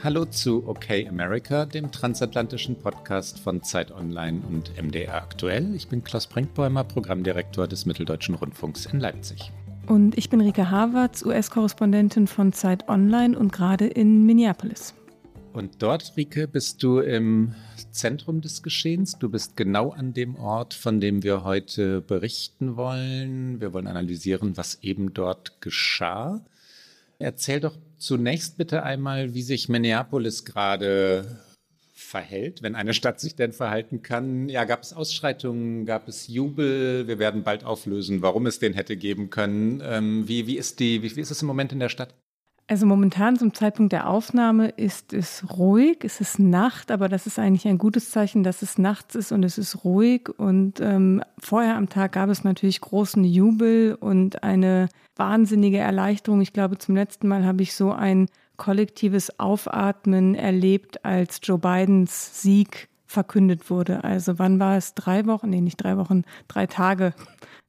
Hallo zu OK America, dem transatlantischen Podcast von Zeit Online und MDR aktuell. Ich bin Klaus Brinkbäumer, Programmdirektor des Mitteldeutschen Rundfunks in Leipzig. Und ich bin Rike Havertz, US-Korrespondentin von Zeit Online und gerade in Minneapolis. Und dort, Rike, bist du im Zentrum des Geschehens. Du bist genau an dem Ort, von dem wir heute berichten wollen. Wir wollen analysieren, was eben dort geschah. Erzähl doch zunächst bitte einmal, wie sich Minneapolis gerade verhält, wenn eine Stadt sich denn verhalten kann. Ja, gab es Ausschreitungen, gab es Jubel? Wir werden bald auflösen, warum es den hätte geben können. Ähm, wie, wie, ist die, wie, wie ist es im Moment in der Stadt? Also momentan zum Zeitpunkt der Aufnahme ist es ruhig, es ist Nacht, aber das ist eigentlich ein gutes Zeichen, dass es nachts ist und es ist ruhig. Und ähm, vorher am Tag gab es natürlich großen Jubel und eine wahnsinnige Erleichterung. Ich glaube, zum letzten Mal habe ich so ein kollektives Aufatmen erlebt, als Joe Bidens Sieg verkündet wurde. Also wann war es? Drei Wochen? Nee, nicht drei Wochen, drei Tage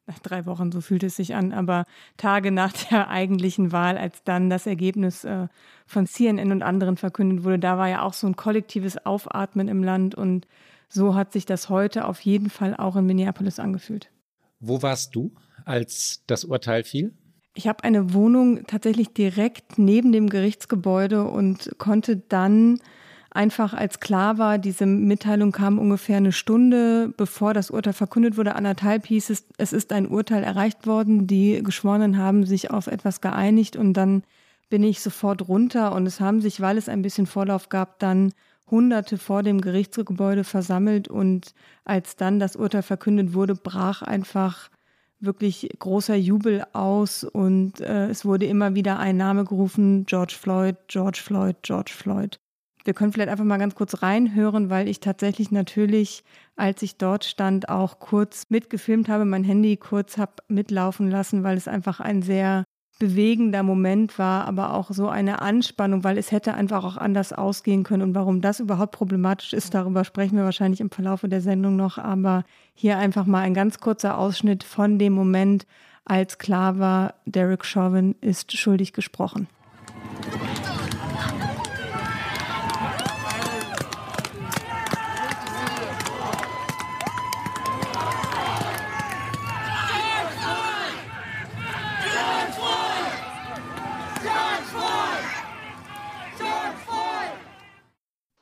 nach drei Wochen, so fühlt es sich an, aber Tage nach der eigentlichen Wahl, als dann das Ergebnis äh, von CNN und anderen verkündet wurde, da war ja auch so ein kollektives Aufatmen im Land und so hat sich das heute auf jeden Fall auch in Minneapolis angefühlt. Wo warst du, als das Urteil fiel? Ich habe eine Wohnung tatsächlich direkt neben dem Gerichtsgebäude und konnte dann einfach als klar war, diese Mitteilung kam ungefähr eine Stunde, bevor das Urteil verkündet wurde, anderthalb hieß es, es ist ein Urteil erreicht worden, die Geschworenen haben sich auf etwas geeinigt und dann bin ich sofort runter. Und es haben sich, weil es ein bisschen Vorlauf gab, dann Hunderte vor dem Gerichtsgebäude versammelt. Und als dann das Urteil verkündet wurde, brach einfach wirklich großer Jubel aus. Und äh, es wurde immer wieder ein Name gerufen, George Floyd, George Floyd, George Floyd. Wir können vielleicht einfach mal ganz kurz reinhören, weil ich tatsächlich natürlich, als ich dort stand, auch kurz mitgefilmt habe, mein Handy kurz habe mitlaufen lassen, weil es einfach ein sehr bewegender Moment war, aber auch so eine Anspannung, weil es hätte einfach auch anders ausgehen können. Und warum das überhaupt problematisch ist, darüber sprechen wir wahrscheinlich im Verlauf der Sendung noch. Aber hier einfach mal ein ganz kurzer Ausschnitt von dem Moment, als klar war, Derek Chauvin ist schuldig gesprochen.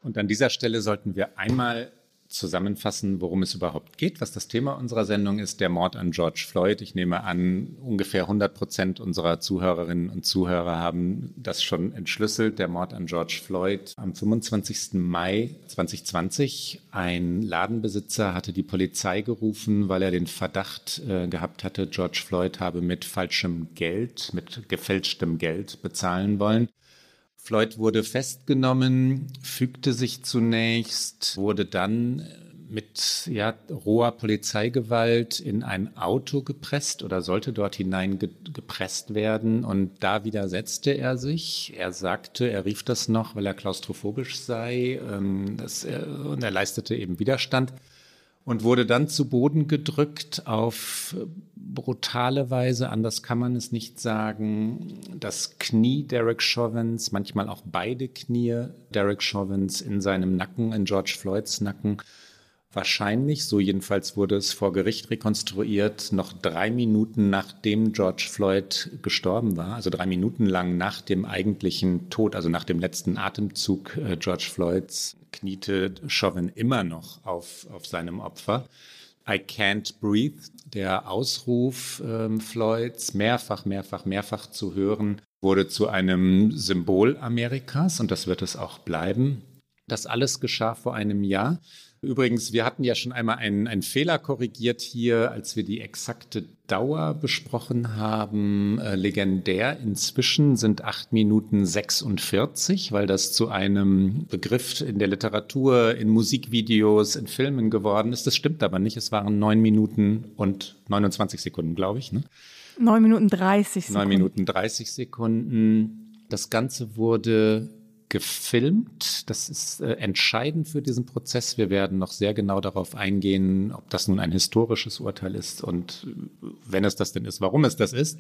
Und an dieser Stelle sollten wir einmal zusammenfassen, worum es überhaupt geht, was das Thema unserer Sendung ist, der Mord an George Floyd. Ich nehme an, ungefähr 100 Prozent unserer Zuhörerinnen und Zuhörer haben das schon entschlüsselt. Der Mord an George Floyd am 25. Mai 2020. Ein Ladenbesitzer hatte die Polizei gerufen, weil er den Verdacht äh, gehabt hatte, George Floyd habe mit falschem Geld, mit gefälschtem Geld bezahlen wollen. Floyd wurde festgenommen, fügte sich zunächst, wurde dann mit ja, roher Polizeigewalt in ein Auto gepresst oder sollte dort hinein ge gepresst werden. Und da widersetzte er sich. Er sagte, er rief das noch, weil er klaustrophobisch sei. Ähm, das, äh, und er leistete eben Widerstand und wurde dann zu Boden gedrückt auf brutale Weise, anders kann man es nicht sagen. Das Knie Derek Chauvins, manchmal auch beide Knie Derek Chauvins in seinem Nacken, in George Floyds Nacken. Wahrscheinlich, so jedenfalls wurde es vor Gericht rekonstruiert, noch drei Minuten nachdem George Floyd gestorben war, also drei Minuten lang nach dem eigentlichen Tod, also nach dem letzten Atemzug äh, George Floyds, kniete Chauvin immer noch auf, auf seinem Opfer. I can't breathe, der Ausruf ähm, Floyds, mehrfach, mehrfach, mehrfach zu hören, wurde zu einem Symbol Amerikas und das wird es auch bleiben. Das alles geschah vor einem Jahr. Übrigens, wir hatten ja schon einmal einen, einen Fehler korrigiert hier, als wir die exakte Dauer besprochen haben. Äh, legendär inzwischen sind 8 Minuten 46, weil das zu einem Begriff in der Literatur, in Musikvideos, in Filmen geworden ist. Das stimmt aber nicht. Es waren 9 Minuten und 29 Sekunden, glaube ich. Ne? 9 Minuten 30 Sekunden. 9 Minuten 30 Sekunden. Das Ganze wurde gefilmt. Das ist äh, entscheidend für diesen Prozess. Wir werden noch sehr genau darauf eingehen, ob das nun ein historisches Urteil ist und äh, wenn es das denn ist, warum es das ist.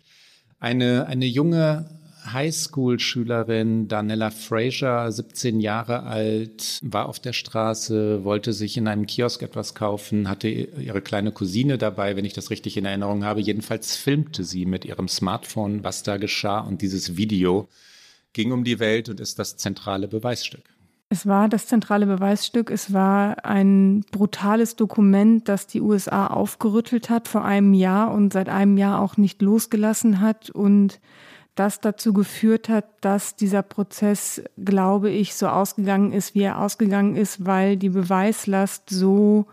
Eine, eine junge Highschool-Schülerin, Danella Fraser, 17 Jahre alt, war auf der Straße, wollte sich in einem Kiosk etwas kaufen, hatte ihre kleine Cousine dabei, wenn ich das richtig in Erinnerung habe. Jedenfalls filmte sie mit ihrem Smartphone, was da geschah und dieses Video ging um die Welt und ist das zentrale Beweisstück. Es war das zentrale Beweisstück. Es war ein brutales Dokument, das die USA aufgerüttelt hat vor einem Jahr und seit einem Jahr auch nicht losgelassen hat und das dazu geführt hat, dass dieser Prozess, glaube ich, so ausgegangen ist, wie er ausgegangen ist, weil die Beweislast so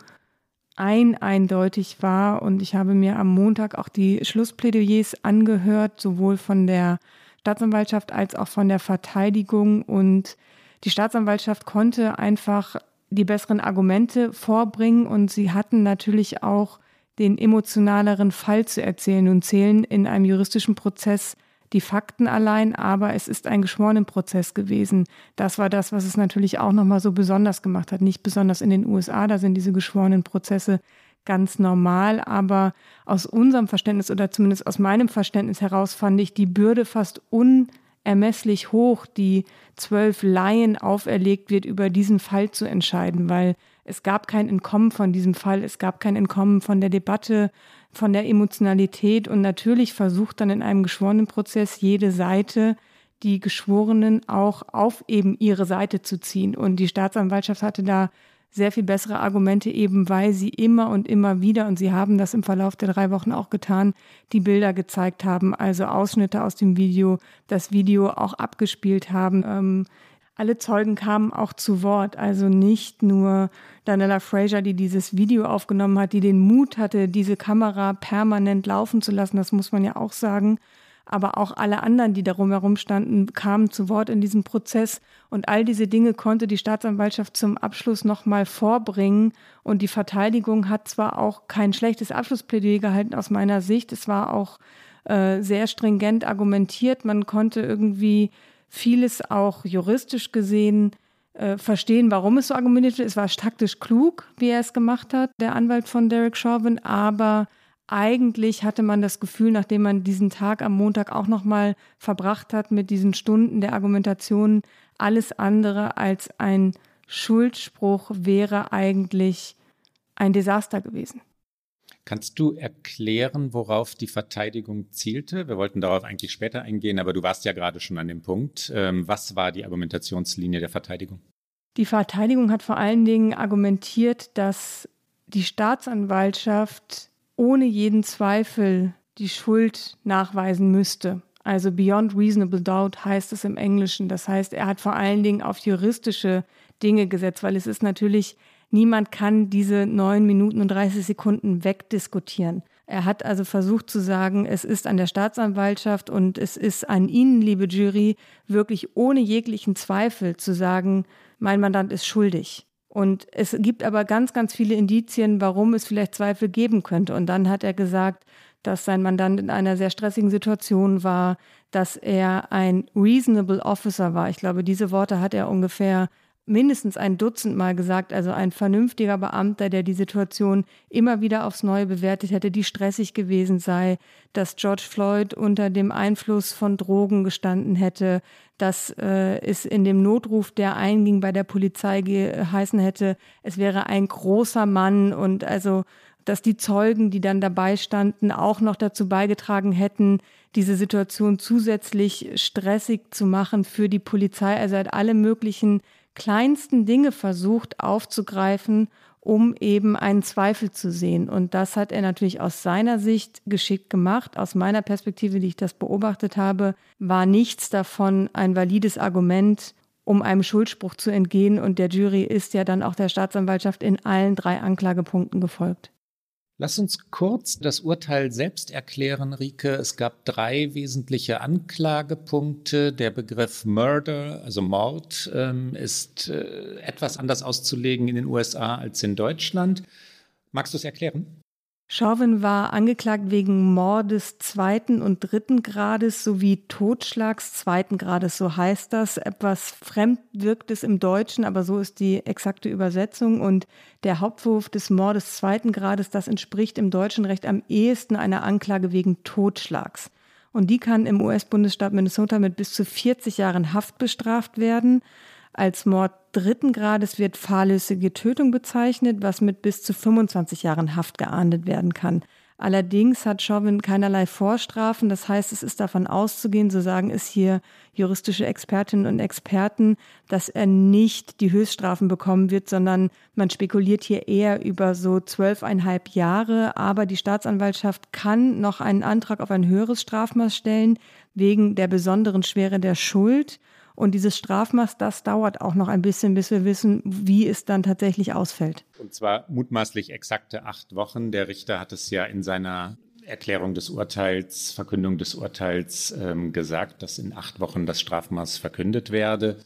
ein eindeutig war. Und ich habe mir am Montag auch die Schlussplädoyers angehört, sowohl von der Staatsanwaltschaft als auch von der Verteidigung. Und die Staatsanwaltschaft konnte einfach die besseren Argumente vorbringen und sie hatten natürlich auch den emotionaleren Fall zu erzählen und zählen in einem juristischen Prozess die Fakten allein, aber es ist ein geschworenen Prozess gewesen. Das war das, was es natürlich auch nochmal so besonders gemacht hat. Nicht besonders in den USA, da sind diese geschworenen Prozesse ganz normal, aber aus unserem Verständnis oder zumindest aus meinem Verständnis heraus fand ich die Bürde fast unermesslich hoch, die zwölf Laien auferlegt wird, über diesen Fall zu entscheiden, weil es gab kein Entkommen von diesem Fall, es gab kein Entkommen von der Debatte, von der Emotionalität und natürlich versucht dann in einem geschworenen Prozess jede Seite die Geschworenen auch auf eben ihre Seite zu ziehen. Und die Staatsanwaltschaft hatte da sehr viel bessere Argumente, eben weil sie immer und immer wieder, und sie haben das im Verlauf der drei Wochen auch getan, die Bilder gezeigt haben, also Ausschnitte aus dem Video, das Video auch abgespielt haben. Ähm, alle Zeugen kamen auch zu Wort, also nicht nur Daniela Fraser, die dieses Video aufgenommen hat, die den Mut hatte, diese Kamera permanent laufen zu lassen, das muss man ja auch sagen, aber auch alle anderen, die darum herum standen, kamen zu Wort in diesem Prozess. Und all diese Dinge konnte die Staatsanwaltschaft zum Abschluss nochmal vorbringen. Und die Verteidigung hat zwar auch kein schlechtes Abschlussplädoyer gehalten aus meiner Sicht, es war auch äh, sehr stringent argumentiert. Man konnte irgendwie vieles auch juristisch gesehen äh, verstehen, warum es so argumentiert wird. Es war taktisch klug, wie er es gemacht hat, der Anwalt von Derek Chauvin, aber eigentlich hatte man das Gefühl, nachdem man diesen Tag am Montag auch nochmal verbracht hat mit diesen Stunden der Argumentation, alles andere als ein Schuldspruch wäre eigentlich ein Desaster gewesen. Kannst du erklären, worauf die Verteidigung zielte? Wir wollten darauf eigentlich später eingehen, aber du warst ja gerade schon an dem Punkt. Ähm, was war die Argumentationslinie der Verteidigung? Die Verteidigung hat vor allen Dingen argumentiert, dass die Staatsanwaltschaft ohne jeden Zweifel die Schuld nachweisen müsste. Also beyond reasonable doubt heißt es im Englischen. Das heißt, er hat vor allen Dingen auf juristische Dinge gesetzt, weil es ist natürlich, niemand kann diese neun Minuten und 30 Sekunden wegdiskutieren. Er hat also versucht zu sagen, es ist an der Staatsanwaltschaft und es ist an Ihnen, liebe Jury, wirklich ohne jeglichen Zweifel zu sagen, mein Mandant ist schuldig. Und es gibt aber ganz, ganz viele Indizien, warum es vielleicht Zweifel geben könnte. Und dann hat er gesagt, dass sein Mandant in einer sehr stressigen Situation war, dass er ein reasonable officer war. Ich glaube, diese Worte hat er ungefähr mindestens ein Dutzend Mal gesagt, also ein vernünftiger Beamter, der die Situation immer wieder aufs Neue bewertet hätte, die stressig gewesen sei, dass George Floyd unter dem Einfluss von Drogen gestanden hätte, dass äh, es in dem Notruf, der einging bei der Polizei geheißen hätte, es wäre ein großer Mann und also dass die Zeugen, die dann dabei standen, auch noch dazu beigetragen hätten, diese Situation zusätzlich stressig zu machen für die Polizei. Also er hat alle möglichen kleinsten Dinge versucht aufzugreifen, um eben einen Zweifel zu sehen. Und das hat er natürlich aus seiner Sicht geschickt gemacht. Aus meiner Perspektive, die ich das beobachtet habe, war nichts davon ein valides Argument, um einem Schuldspruch zu entgehen. Und der Jury ist ja dann auch der Staatsanwaltschaft in allen drei Anklagepunkten gefolgt. Lass uns kurz das Urteil selbst erklären, Rike. Es gab drei wesentliche Anklagepunkte. Der Begriff Murder, also Mord, ähm, ist äh, etwas anders auszulegen in den USA als in Deutschland. Magst du es erklären? Chauvin war angeklagt wegen Mordes zweiten und dritten Grades sowie Totschlags zweiten Grades, so heißt das. Etwas fremd wirkt es im Deutschen, aber so ist die exakte Übersetzung. Und der Hauptwurf des Mordes zweiten Grades, das entspricht im deutschen Recht am ehesten einer Anklage wegen Totschlags. Und die kann im US-Bundesstaat Minnesota mit bis zu 40 Jahren Haft bestraft werden. Als Mord dritten Grades wird fahrlässige Tötung bezeichnet, was mit bis zu 25 Jahren Haft geahndet werden kann. Allerdings hat Chauvin keinerlei Vorstrafen. Das heißt, es ist davon auszugehen, so sagen es hier juristische Expertinnen und Experten, dass er nicht die Höchststrafen bekommen wird, sondern man spekuliert hier eher über so zwölfeinhalb Jahre. Aber die Staatsanwaltschaft kann noch einen Antrag auf ein höheres Strafmaß stellen, wegen der besonderen Schwere der Schuld. Und dieses Strafmaß, das dauert auch noch ein bisschen, bis wir wissen, wie es dann tatsächlich ausfällt. Und zwar mutmaßlich exakte acht Wochen. Der Richter hat es ja in seiner Erklärung des Urteils, Verkündung des Urteils ähm, gesagt, dass in acht Wochen das Strafmaß verkündet werde.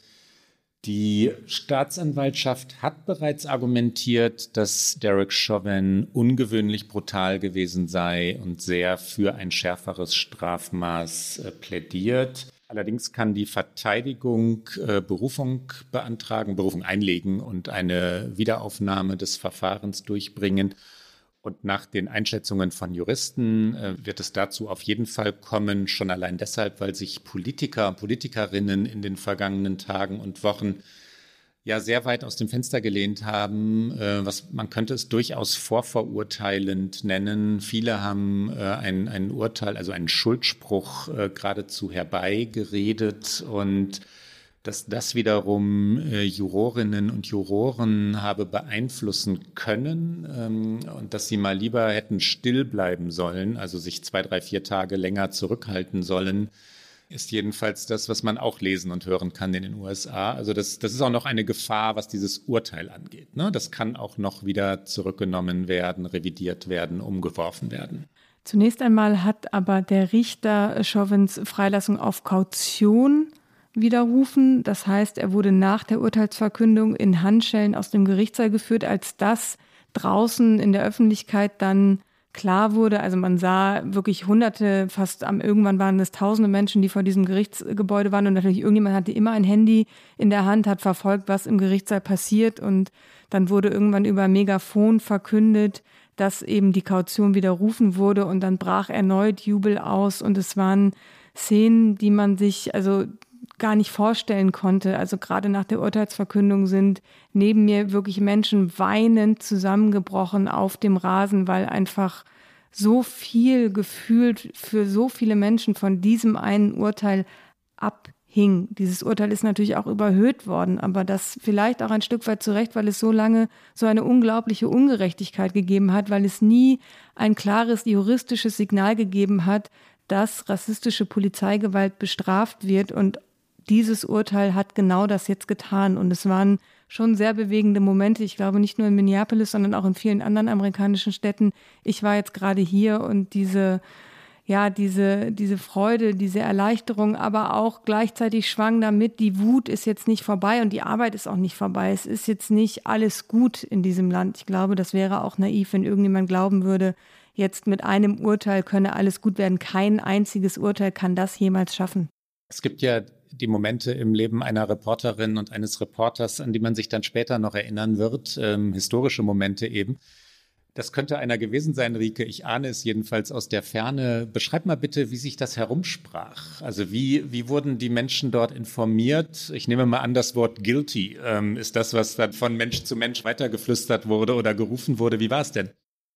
Die Staatsanwaltschaft hat bereits argumentiert, dass Derek Chauvin ungewöhnlich brutal gewesen sei und sehr für ein schärferes Strafmaß äh, plädiert. Allerdings kann die Verteidigung äh, Berufung beantragen, Berufung einlegen und eine Wiederaufnahme des Verfahrens durchbringen. Und nach den Einschätzungen von Juristen äh, wird es dazu auf jeden Fall kommen, schon allein deshalb, weil sich Politiker und Politikerinnen in den vergangenen Tagen und Wochen ja sehr weit aus dem Fenster gelehnt haben, äh, was man könnte es durchaus vorverurteilend nennen. Viele haben äh, ein, ein Urteil, also einen Schuldspruch äh, geradezu herbeigeredet und dass das wiederum äh, Jurorinnen und Juroren habe beeinflussen können ähm, und dass sie mal lieber hätten still bleiben sollen, also sich zwei, drei, vier Tage länger zurückhalten sollen, ist jedenfalls das, was man auch lesen und hören kann in den USA. Also das, das ist auch noch eine Gefahr, was dieses Urteil angeht. Ne? Das kann auch noch wieder zurückgenommen werden, revidiert werden, umgeworfen werden. Zunächst einmal hat aber der Richter Chauvins Freilassung auf Kaution widerrufen. Das heißt, er wurde nach der Urteilsverkündung in Handschellen aus dem Gerichtssaal geführt, als das draußen in der Öffentlichkeit dann klar wurde, also man sah wirklich hunderte, fast am irgendwann waren es tausende Menschen, die vor diesem Gerichtsgebäude waren und natürlich irgendjemand hatte immer ein Handy in der Hand, hat verfolgt, was im Gerichtssaal passiert und dann wurde irgendwann über Megafon verkündet, dass eben die Kaution widerrufen wurde und dann brach erneut Jubel aus und es waren Szenen, die man sich, also gar nicht vorstellen konnte. Also gerade nach der Urteilsverkündung sind neben mir wirklich Menschen weinend zusammengebrochen auf dem Rasen, weil einfach so viel gefühlt für so viele Menschen von diesem einen Urteil abhing. Dieses Urteil ist natürlich auch überhöht worden, aber das vielleicht auch ein Stück weit zurecht, weil es so lange so eine unglaubliche Ungerechtigkeit gegeben hat, weil es nie ein klares juristisches Signal gegeben hat, dass rassistische Polizeigewalt bestraft wird und dieses Urteil hat genau das jetzt getan. Und es waren schon sehr bewegende Momente. Ich glaube nicht nur in Minneapolis, sondern auch in vielen anderen amerikanischen Städten. Ich war jetzt gerade hier und diese, ja, diese, diese Freude, diese Erleichterung, aber auch gleichzeitig schwang damit, die Wut ist jetzt nicht vorbei und die Arbeit ist auch nicht vorbei. Es ist jetzt nicht alles gut in diesem Land. Ich glaube, das wäre auch naiv, wenn irgendjemand glauben würde, jetzt mit einem Urteil könne alles gut werden. Kein einziges Urteil kann das jemals schaffen. Es gibt ja die Momente im Leben einer Reporterin und eines Reporters, an die man sich dann später noch erinnern wird, ähm, historische Momente eben. Das könnte einer gewesen sein, Rike. Ich ahne es jedenfalls aus der Ferne. Beschreib mal bitte, wie sich das herumsprach. Also wie, wie wurden die Menschen dort informiert? Ich nehme mal an, das Wort guilty ähm, ist das, was dann von Mensch zu Mensch weitergeflüstert wurde oder gerufen wurde. Wie war es denn?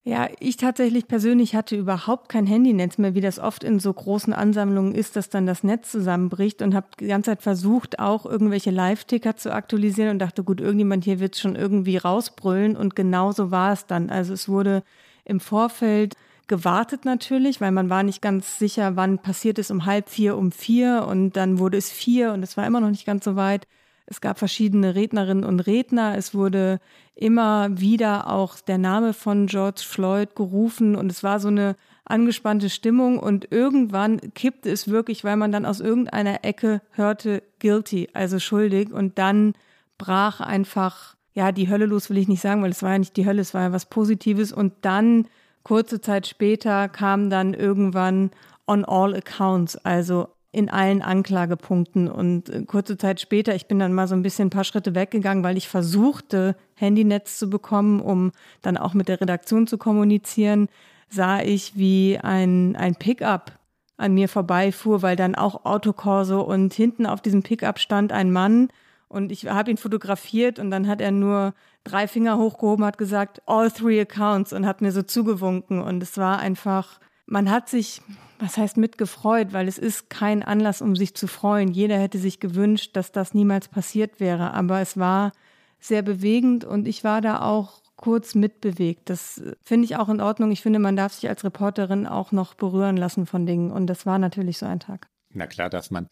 Ja, ich tatsächlich persönlich hatte überhaupt kein Handynetz mehr, wie das oft in so großen Ansammlungen ist, dass dann das Netz zusammenbricht und habe die ganze Zeit versucht, auch irgendwelche Live-Ticker zu aktualisieren und dachte, gut, irgendjemand hier wird schon irgendwie rausbrüllen und genauso war es dann. Also es wurde im Vorfeld gewartet natürlich, weil man war nicht ganz sicher, wann passiert es um halb vier, um vier und dann wurde es vier und es war immer noch nicht ganz so weit. Es gab verschiedene Rednerinnen und Redner. Es wurde immer wieder auch der Name von George Floyd gerufen und es war so eine angespannte Stimmung und irgendwann kippte es wirklich, weil man dann aus irgendeiner Ecke hörte guilty, also schuldig und dann brach einfach ja die Hölle los, will ich nicht sagen, weil es war ja nicht die Hölle, es war ja was Positives und dann kurze Zeit später kam dann irgendwann on all accounts, also in allen Anklagepunkten. Und äh, kurze Zeit später, ich bin dann mal so ein bisschen ein paar Schritte weggegangen, weil ich versuchte, Handynetz zu bekommen, um dann auch mit der Redaktion zu kommunizieren, sah ich, wie ein, ein Pickup an mir vorbeifuhr, weil dann auch Autokorso und hinten auf diesem Pickup stand ein Mann und ich habe ihn fotografiert und dann hat er nur drei Finger hochgehoben, hat gesagt, all three accounts und hat mir so zugewunken und es war einfach, man hat sich was heißt mitgefreut, weil es ist kein Anlass, um sich zu freuen. Jeder hätte sich gewünscht, dass das niemals passiert wäre, aber es war sehr bewegend und ich war da auch kurz mitbewegt. Das finde ich auch in Ordnung. Ich finde, man darf sich als Reporterin auch noch berühren lassen von Dingen und das war natürlich so ein Tag. Na klar darf man.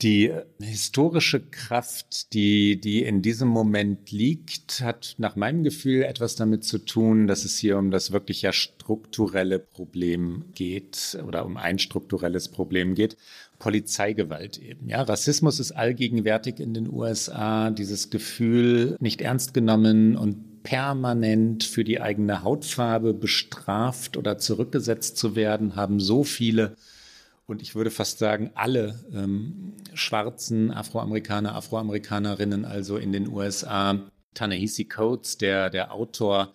Die historische Kraft, die, die in diesem Moment liegt, hat nach meinem Gefühl etwas damit zu tun, dass es hier um das wirklich ja strukturelle Problem geht oder um ein strukturelles Problem geht. Polizeigewalt eben. Ja, Rassismus ist allgegenwärtig in den USA. Dieses Gefühl, nicht ernst genommen und permanent für die eigene Hautfarbe bestraft oder zurückgesetzt zu werden, haben so viele und ich würde fast sagen, alle ähm, schwarzen Afroamerikaner, Afroamerikanerinnen, also in den USA. Ta-Nehisi Coates, der, der Autor,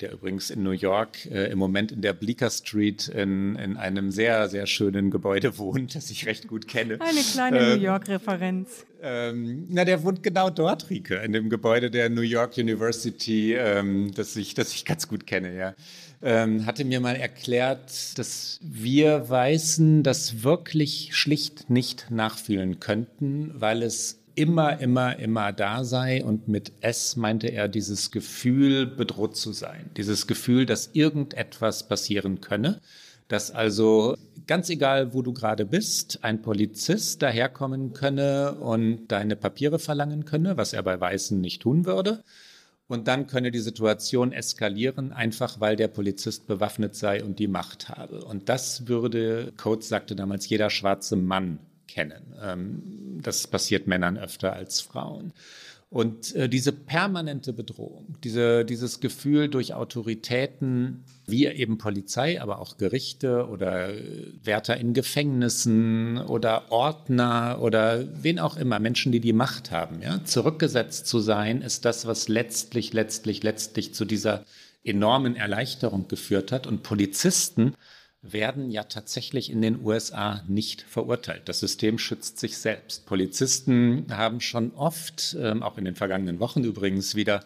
der übrigens in New York äh, im Moment in der Bleecker Street in, in einem sehr, sehr schönen Gebäude wohnt, das ich recht gut kenne. Eine kleine ähm, New York-Referenz. Ähm, na, der wohnt genau dort, Rike, in dem Gebäude der New York University, ähm, das, ich, das ich ganz gut kenne, ja ähm, hatte mir mal erklärt, dass wir Weißen das wirklich schlicht nicht nachfühlen könnten, weil es immer, immer, immer da sei. Und mit S meinte er dieses Gefühl, bedroht zu sein. Dieses Gefühl, dass irgendetwas passieren könne. Dass also ganz egal, wo du gerade bist, ein Polizist daherkommen könne und deine Papiere verlangen könne, was er bei Weißen nicht tun würde und dann könne die Situation eskalieren, einfach weil der Polizist bewaffnet sei und die Macht habe. Und das würde, Coates sagte damals, jeder schwarze Mann kennen. Ähm, das passiert Männern öfter als Frauen. Und äh, diese permanente Bedrohung, diese, dieses Gefühl durch Autoritäten, wie eben Polizei, aber auch Gerichte oder äh, Wärter in Gefängnissen oder Ordner oder wen auch immer, Menschen, die die Macht haben, ja, zurückgesetzt zu sein, ist das, was letztlich, letztlich, letztlich zu dieser enormen Erleichterung geführt hat. Und Polizisten werden ja tatsächlich in den USA nicht verurteilt. Das System schützt sich selbst. Polizisten haben schon oft, ähm, auch in den vergangenen Wochen übrigens, wieder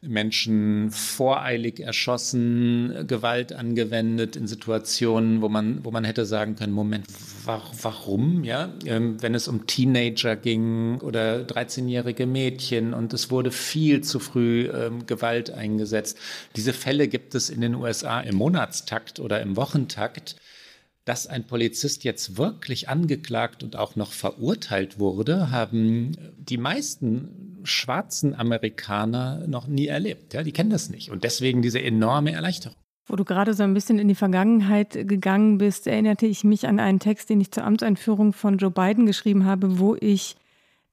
Menschen voreilig erschossen, Gewalt angewendet in Situationen, wo man, wo man hätte sagen können, Moment, warum? Ja, ähm, wenn es um Teenager ging oder 13-jährige Mädchen und es wurde viel zu früh ähm, Gewalt eingesetzt. Diese Fälle gibt es in den USA im Monatstakt oder im Wochentakt dass ein Polizist jetzt wirklich angeklagt und auch noch verurteilt wurde, haben die meisten schwarzen Amerikaner noch nie erlebt. Ja, die kennen das nicht. Und deswegen diese enorme Erleichterung. Wo du gerade so ein bisschen in die Vergangenheit gegangen bist, erinnerte ich mich an einen Text, den ich zur Amtseinführung von Joe Biden geschrieben habe, wo ich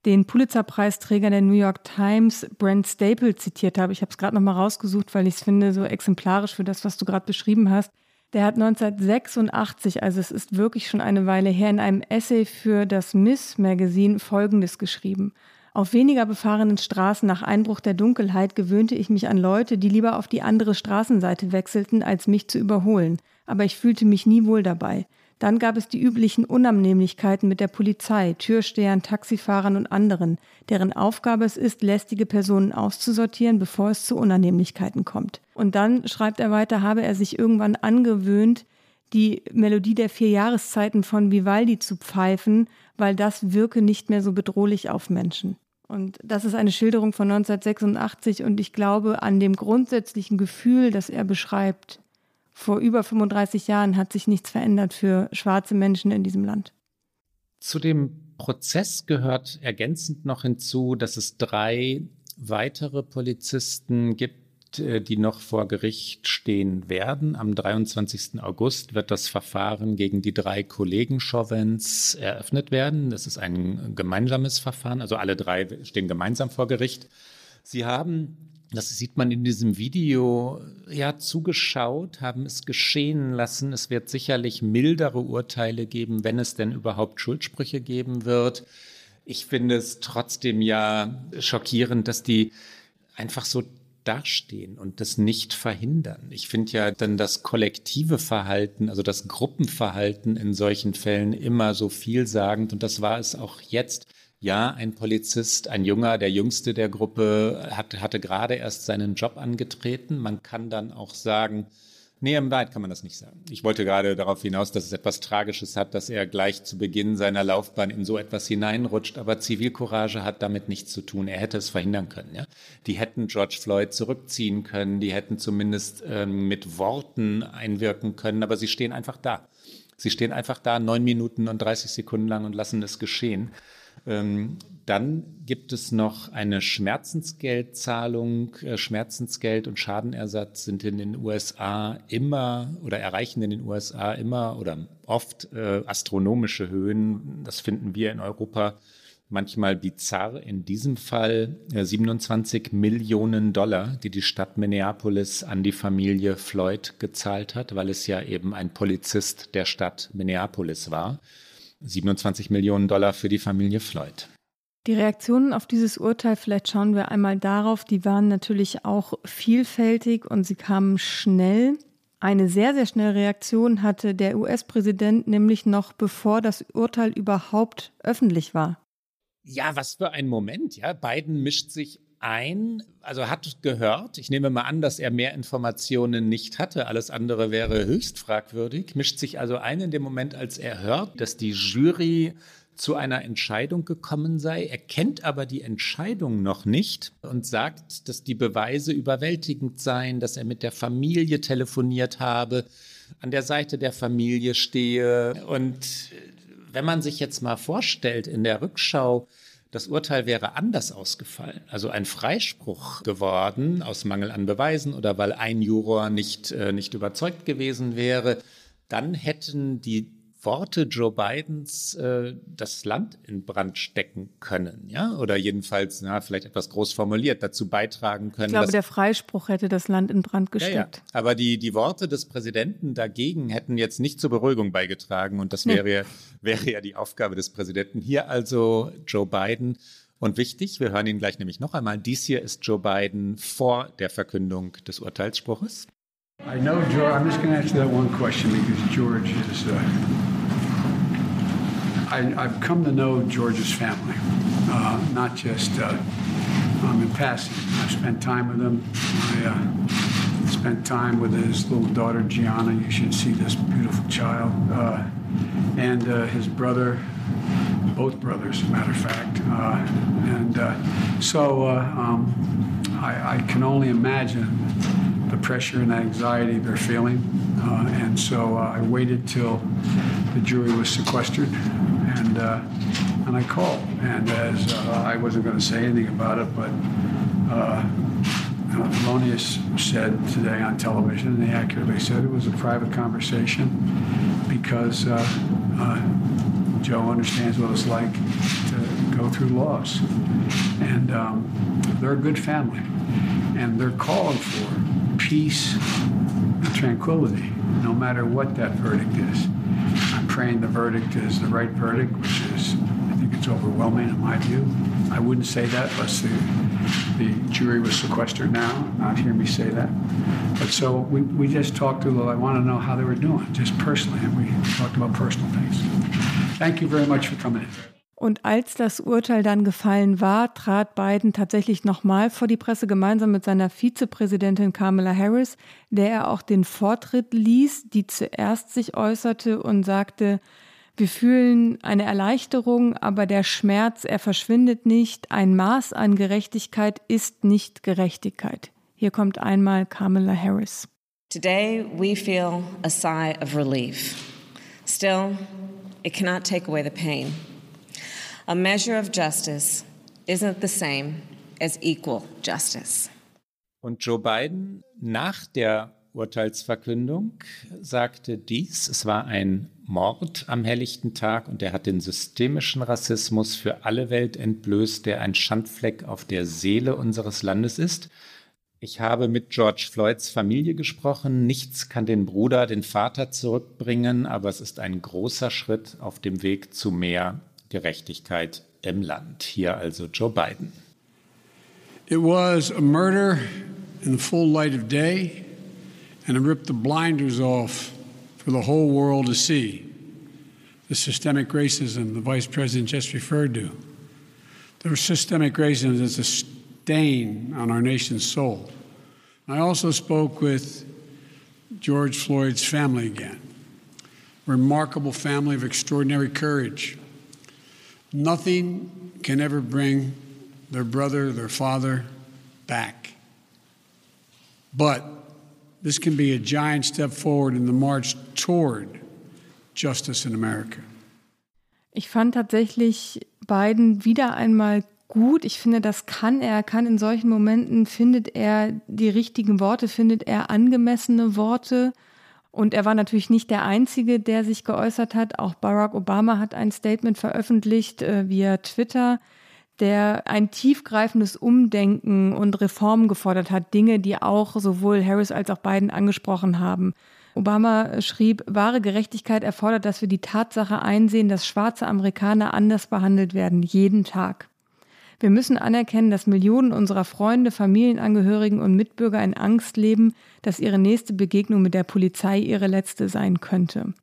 den Pulitzerpreisträger der New York Times, Brent Staple, zitiert habe. Ich habe es gerade noch mal rausgesucht, weil ich es finde so exemplarisch für das, was du gerade beschrieben hast. Der hat 1986, also es ist wirklich schon eine Weile her, in einem Essay für das Miss Magazine Folgendes geschrieben. Auf weniger befahrenen Straßen nach Einbruch der Dunkelheit gewöhnte ich mich an Leute, die lieber auf die andere Straßenseite wechselten, als mich zu überholen. Aber ich fühlte mich nie wohl dabei. Dann gab es die üblichen Unannehmlichkeiten mit der Polizei, Türstehern, Taxifahrern und anderen, deren Aufgabe es ist, lästige Personen auszusortieren, bevor es zu Unannehmlichkeiten kommt. Und dann, schreibt er weiter, habe er sich irgendwann angewöhnt, die Melodie der vier Jahreszeiten von Vivaldi zu pfeifen, weil das wirke nicht mehr so bedrohlich auf Menschen. Und das ist eine Schilderung von 1986 und ich glaube an dem grundsätzlichen Gefühl, das er beschreibt, vor über 35 Jahren hat sich nichts verändert für schwarze Menschen in diesem Land. Zu dem Prozess gehört ergänzend noch hinzu, dass es drei weitere Polizisten gibt, die noch vor Gericht stehen werden. Am 23. August wird das Verfahren gegen die drei Kollegen Chauvins eröffnet werden. Das ist ein gemeinsames Verfahren, also alle drei stehen gemeinsam vor Gericht. Sie haben das sieht man in diesem Video, ja, zugeschaut, haben es geschehen lassen. Es wird sicherlich mildere Urteile geben, wenn es denn überhaupt Schuldsprüche geben wird. Ich finde es trotzdem ja schockierend, dass die einfach so dastehen und das nicht verhindern. Ich finde ja dann das kollektive Verhalten, also das Gruppenverhalten in solchen Fällen immer so vielsagend und das war es auch jetzt ja, ein Polizist, ein Junger, der jüngste der Gruppe, hat, hatte gerade erst seinen Job angetreten. Man kann dann auch sagen, nee, im Wahrheit kann man das nicht sagen. Ich wollte gerade darauf hinaus, dass es etwas Tragisches hat, dass er gleich zu Beginn seiner Laufbahn in so etwas hineinrutscht, aber Zivilcourage hat damit nichts zu tun. Er hätte es verhindern können. Ja? Die hätten George Floyd zurückziehen können, die hätten zumindest ähm, mit Worten einwirken können, aber sie stehen einfach da. Sie stehen einfach da neun Minuten und 30 Sekunden lang und lassen es geschehen. Ähm, dann gibt es noch eine Schmerzensgeldzahlung. Äh, Schmerzensgeld und Schadenersatz sind in den USA immer oder erreichen in den USA immer oder oft äh, astronomische Höhen. Das finden wir in Europa manchmal bizarr. In diesem Fall äh, 27 Millionen Dollar, die die Stadt Minneapolis an die Familie Floyd gezahlt hat, weil es ja eben ein Polizist der Stadt Minneapolis war. 27 Millionen Dollar für die Familie Floyd. Die Reaktionen auf dieses Urteil, vielleicht schauen wir einmal darauf, die waren natürlich auch vielfältig und sie kamen schnell. Eine sehr, sehr schnelle Reaktion hatte der US-Präsident nämlich noch bevor das Urteil überhaupt öffentlich war. Ja, was für ein Moment, ja. Biden mischt sich ein, also hat gehört, ich nehme mal an, dass er mehr Informationen nicht hatte, alles andere wäre höchst fragwürdig, mischt sich also ein in dem Moment, als er hört, dass die Jury zu einer Entscheidung gekommen sei, er kennt aber die Entscheidung noch nicht und sagt, dass die Beweise überwältigend seien, dass er mit der Familie telefoniert habe, an der Seite der Familie stehe. Und wenn man sich jetzt mal vorstellt in der Rückschau, das Urteil wäre anders ausgefallen, also ein Freispruch geworden aus Mangel an Beweisen oder weil ein Juror nicht, äh, nicht überzeugt gewesen wäre, dann hätten die Worte Joe Bidens äh, das Land in Brand stecken können, ja, oder jedenfalls, na, vielleicht etwas groß formuliert, dazu beitragen können. Ich glaube, der Freispruch hätte das Land in Brand gesteckt. Ja, ja. Aber die, die Worte des Präsidenten dagegen hätten jetzt nicht zur Beruhigung beigetragen und das wäre, nee. wäre ja die Aufgabe des Präsidenten. Hier also Joe Biden. Und wichtig, wir hören ihn gleich nämlich noch einmal, dies hier ist Joe Biden vor der Verkündung des Urteilsspruches. I know, George, I'm just going to answer that one question because George is uh, I, have come to know George's family, uh, not just uh, um, in passing. I've spent time with him. I uh, spent time with his little daughter Gianna. You should see this beautiful child, uh, and uh, his brother, both brothers, as a matter of fact. Uh, and so um, I, I, can only imagine the pressure and anxiety they're feeling. and so I waited till the jury was sequestered and uh, and I called. And as uh, I wasn't going to say anything about it, but uh, Lonius said today on television, and they accurately said it was a private conversation because uh, uh, Joe understands what it's like to go through loss, and um, they're a good family, and they're calling for peace and tranquility, no matter what that verdict is. The verdict is the right verdict, which is, I think it's overwhelming in my view. I wouldn't say that unless the, the jury was sequestered now, not hear me say that. But so we, we just talked to them. I want to know how they were doing, just personally, and we talked about personal things. Thank you very much for coming in. Und als das Urteil dann gefallen war, trat Biden tatsächlich nochmal vor die Presse gemeinsam mit seiner Vizepräsidentin Kamala Harris, der er auch den Vortritt ließ, die zuerst sich äußerte und sagte, wir fühlen eine Erleichterung, aber der Schmerz, er verschwindet nicht. Ein Maß an Gerechtigkeit ist nicht Gerechtigkeit. Hier kommt einmal Kamala Harris. Today we feel a sigh of relief. Still, it cannot take away the pain. A measure of justice isn't the same as equal justice. Und Joe Biden nach der Urteilsverkündung sagte dies, es war ein Mord am helllichten Tag und er hat den systemischen Rassismus für alle Welt entblößt, der ein Schandfleck auf der Seele unseres Landes ist. Ich habe mit George Floyds Familie gesprochen. Nichts kann den Bruder, den Vater zurückbringen, aber es ist ein großer Schritt auf dem Weg zu mehr Gerechtigkeit im Land. Hier also Joe Biden. It was a murder in the full light of day, and it ripped the blinders off for the whole world to see. The systemic racism the Vice President just referred to. The systemic racism is a stain on our nation's soul. I also spoke with George Floyd's family again. Remarkable family of extraordinary courage. Nothing can ever bring their brother, their father back. But this can be a giant step forward in the march toward justice in America. Ich fand tatsächlich Biden wieder einmal gut. Ich finde, das kann er. Er kann in solchen Momenten, findet er die richtigen Worte, findet er angemessene Worte. Und er war natürlich nicht der Einzige, der sich geäußert hat. Auch Barack Obama hat ein Statement veröffentlicht äh, via Twitter, der ein tiefgreifendes Umdenken und Reformen gefordert hat. Dinge, die auch sowohl Harris als auch Biden angesprochen haben. Obama schrieb, wahre Gerechtigkeit erfordert, dass wir die Tatsache einsehen, dass schwarze Amerikaner anders behandelt werden, jeden Tag. Wir müssen anerkennen, dass Millionen unserer Freunde, Familienangehörigen und Mitbürger in Angst leben, dass ihre nächste Begegnung mit der Polizei ihre letzte sein könnte.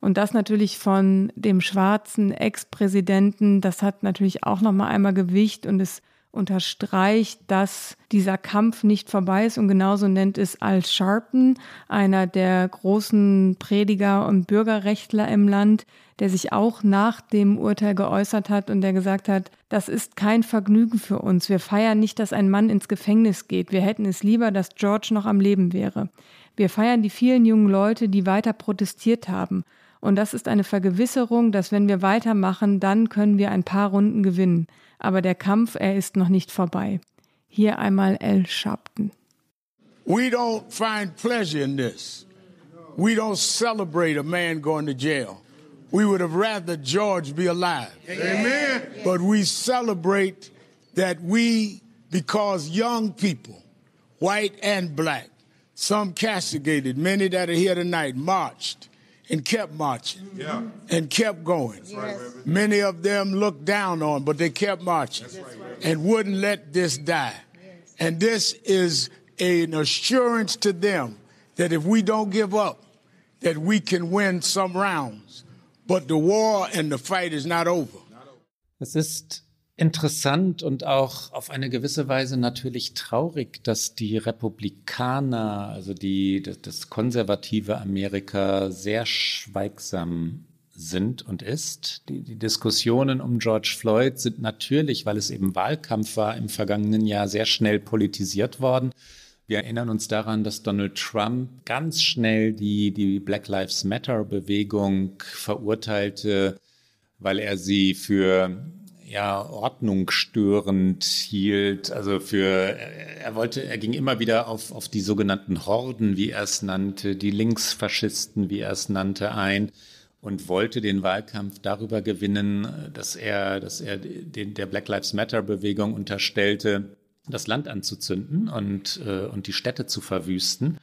Und das natürlich von dem schwarzen Ex-Präsidenten, das hat natürlich auch noch mal einmal Gewicht und es unterstreicht, dass dieser Kampf nicht vorbei ist und genauso nennt es Al Sharpton, einer der großen Prediger und Bürgerrechtler im Land, der sich auch nach dem Urteil geäußert hat und der gesagt hat, das ist kein Vergnügen für uns. Wir feiern nicht, dass ein Mann ins Gefängnis geht. Wir hätten es lieber, dass George noch am Leben wäre. Wir feiern die vielen jungen Leute, die weiter protestiert haben. Und das ist eine Vergewisserung, dass wenn wir weitermachen, dann können wir ein paar Runden gewinnen. Aber der Kampf, er ist noch nicht vorbei. Hier einmal El Sharpton. We don't find pleasure in this. We don't celebrate a man going to jail. We would have rather George be alive. Amen. But we celebrate that we, because young people, white and black, some castigated, many that are here tonight, marched and kept marching yeah. and kept going. Yes. Many of them looked down on, but they kept marching right. and wouldn't let this die. Yes. And this is an assurance to them that if we don't give up, that we can win some rounds. But the war and the fight is not over. Es ist interessant und auch auf eine gewisse Weise natürlich traurig, dass die Republikaner, also die, das, konservative Amerika sehr schweigsam sind und ist. Die, die Diskussionen um George Floyd sind natürlich, weil es eben Wahlkampf war im vergangenen Jahr, sehr schnell politisiert worden. Wir erinnern uns daran, dass Donald Trump ganz schnell die, die Black Lives Matter Bewegung verurteilte, weil er sie für ja, ordnungsstörend hielt. Also für, er wollte, er ging immer wieder auf, auf die sogenannten Horden, wie er es nannte, die Linksfaschisten, wie er es nannte, ein und wollte den Wahlkampf darüber gewinnen, dass er, dass er den, der Black Lives Matter Bewegung unterstellte, das Land anzuzünden und, äh, und die Städte zu verwüsten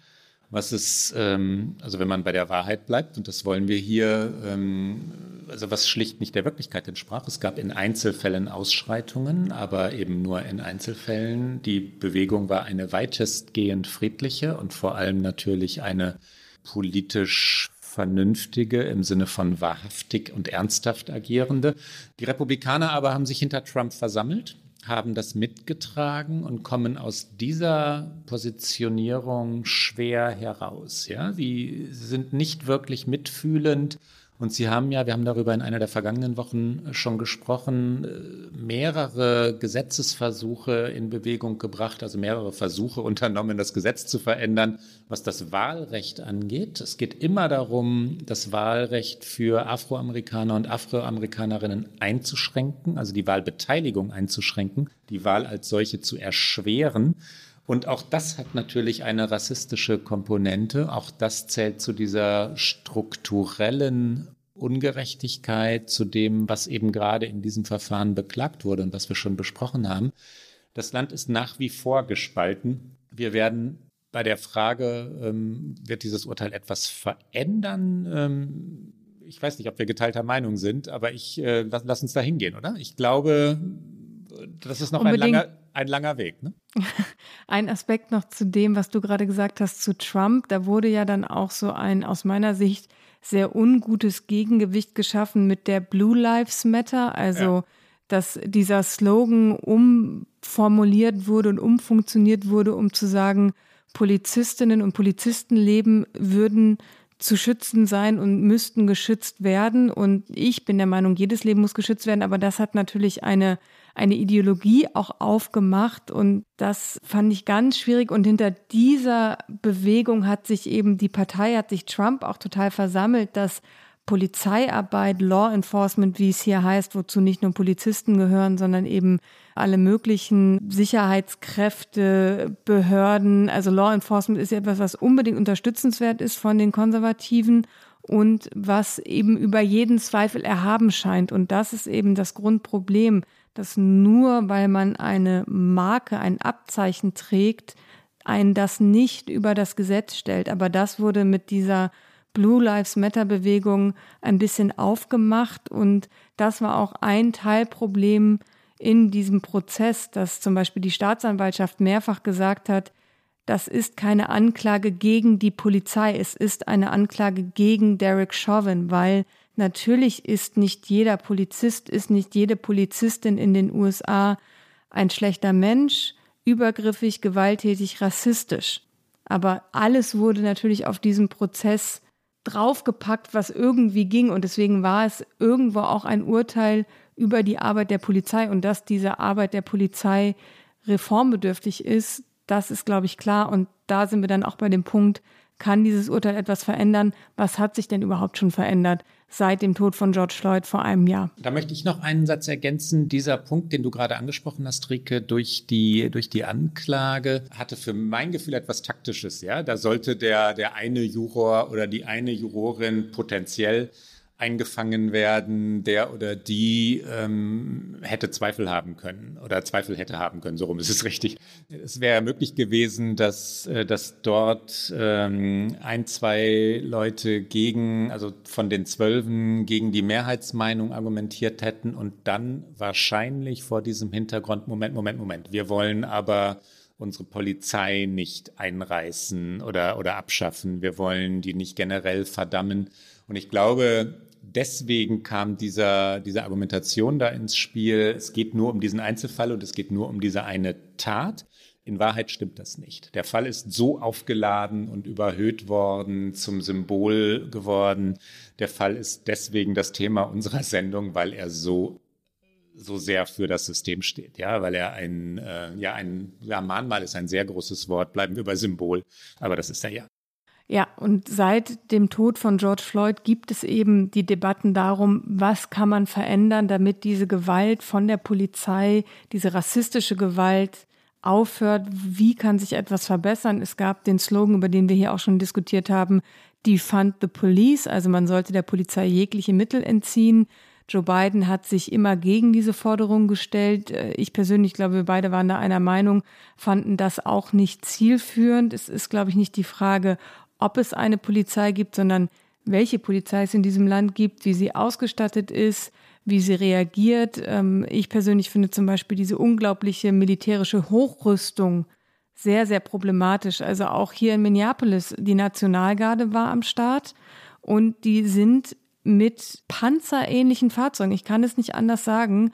was es, ähm, also wenn man bei der Wahrheit bleibt, und das wollen wir hier, ähm, also was schlicht nicht der Wirklichkeit entsprach. Es gab in Einzelfällen Ausschreitungen, aber eben nur in Einzelfällen. Die Bewegung war eine weitestgehend friedliche und vor allem natürlich eine politisch vernünftige im Sinne von wahrhaftig und ernsthaft agierende. Die Republikaner aber haben sich hinter Trump versammelt haben das mitgetragen und kommen aus dieser Positionierung schwer heraus. Ja, sie sind nicht wirklich mitfühlend Und Sie haben ja, wir haben darüber in einer der vergangenen Wochen schon gesprochen, äh, mehrere Gesetzesversuche in Bewegung gebracht, also mehrere Versuche unternommen, das Gesetz zu verändern, was das Wahlrecht angeht. Es geht immer darum, das Wahlrecht für Afroamerikaner und Afroamerikanerinnen einzuschränken, also die Wahlbeteiligung einzuschränken, die Wahl als solche zu erschweren. Und auch das hat natürlich eine rassistische Komponente. Auch das zählt zu dieser strukturellen Ungerechtigkeit, zu dem, was eben gerade in diesem Verfahren beklagt wurde und was wir schon besprochen haben. Das Land ist nach wie vor gespalten. Wir werden bei der Frage, ähm, wird dieses Urteil etwas verändern? Ähm, ich weiß nicht, ob wir geteilter Meinung sind, aber ich äh, lass, lass uns da hingehen, oder? Ich glaube, das ist noch ein langer, ein langer Weg. Ne? Ein Aspekt noch zu dem, was du gerade gesagt hast zu Trump. Da wurde ja dann auch so ein aus meiner Sicht sehr ungutes Gegengewicht geschaffen mit der Blue Lives Matter. Also, ja. dass dieser Slogan umformuliert wurde und umfunktioniert wurde, um zu sagen, Polizistinnen und Polizistenleben würden zu schützen sein und müssten geschützt werden. Und ich bin der Meinung, jedes Leben muss geschützt werden, aber das hat natürlich eine eine Ideologie auch aufgemacht und das fand ich ganz schwierig und hinter dieser Bewegung hat sich eben die Partei, hat sich Trump auch total versammelt, dass Polizeiarbeit, Law Enforcement, wie es hier heißt, wozu nicht nur Polizisten gehören, sondern eben alle möglichen Sicherheitskräfte, Behörden. Also Law Enforcement ist ja etwas, was unbedingt unterstützenswert ist von den Konservativen und was eben über jeden Zweifel erhaben scheint. Und das ist eben das Grundproblem dass nur weil man eine Marke, ein Abzeichen trägt, einen das nicht über das Gesetz stellt. Aber das wurde mit dieser Blue Lives Matter Bewegung ein bisschen aufgemacht und das war auch ein Teilproblem in diesem Prozess, dass zum Beispiel die Staatsanwaltschaft mehrfach gesagt hat, das ist keine Anklage gegen die Polizei, es ist eine Anklage gegen Derek Chauvin, weil Natürlich ist nicht jeder Polizist, ist nicht jede Polizistin in den USA ein schlechter Mensch, übergriffig, gewalttätig, rassistisch. Aber alles wurde natürlich auf diesen Prozess draufgepackt, was irgendwie ging. Und deswegen war es irgendwo auch ein Urteil über die Arbeit der Polizei und dass diese Arbeit der Polizei reformbedürftig ist, das ist, glaube ich, klar. Und da sind wir dann auch bei dem Punkt, kann dieses Urteil etwas verändern? Was hat sich denn überhaupt schon verändert? Seit dem Tod von George Floyd vor einem Jahr. Da möchte ich noch einen Satz ergänzen. Dieser Punkt, den du gerade angesprochen hast, Rike, durch die, durch die Anklage, hatte für mein Gefühl etwas Taktisches. Ja? Da sollte der, der eine Juror oder die eine Jurorin potenziell eingefangen werden, der oder die ähm, hätte Zweifel haben können oder Zweifel hätte haben können, so rum ist es richtig. Es wäre möglich gewesen, dass, äh, dass dort ähm, ein, zwei Leute gegen, also von den Zwölfen gegen die Mehrheitsmeinung argumentiert hätten und dann wahrscheinlich vor diesem Hintergrund, Moment, Moment, Moment, wir wollen aber unsere Polizei nicht einreißen oder, oder abschaffen. Wir wollen die nicht generell verdammen. Und ich glaube, deswegen kam dieser, diese Argumentation da ins Spiel, es geht nur um diesen Einzelfall und es geht nur um diese eine Tat. In Wahrheit stimmt das nicht. Der Fall ist so aufgeladen und überhöht worden, zum Symbol geworden. Der Fall ist deswegen das Thema unserer Sendung, weil er so so sehr für das System steht, ja, weil er ein, äh, ja, ein, ja, Mahnmal ist ein sehr großes Wort, bleiben wir bei Symbol, aber das ist er ja. Ja, und seit dem Tod von George Floyd gibt es eben die Debatten darum, was kann man verändern, damit diese Gewalt von der Polizei, diese rassistische Gewalt aufhört. Wie kann sich etwas verbessern? Es gab den Slogan, über den wir hier auch schon diskutiert haben, Defund the Police, also man sollte der Polizei jegliche Mittel entziehen. Joe Biden hat sich immer gegen diese Forderung gestellt. Ich persönlich glaube, wir beide waren da einer Meinung, fanden das auch nicht zielführend. Es ist, glaube ich, nicht die Frage, ob es eine Polizei gibt, sondern welche Polizei es in diesem Land gibt, wie sie ausgestattet ist, wie sie reagiert. Ähm, ich persönlich finde zum Beispiel diese unglaubliche militärische Hochrüstung sehr, sehr problematisch. Also auch hier in Minneapolis, die Nationalgarde war am Start und die sind mit panzerähnlichen Fahrzeugen, ich kann es nicht anders sagen,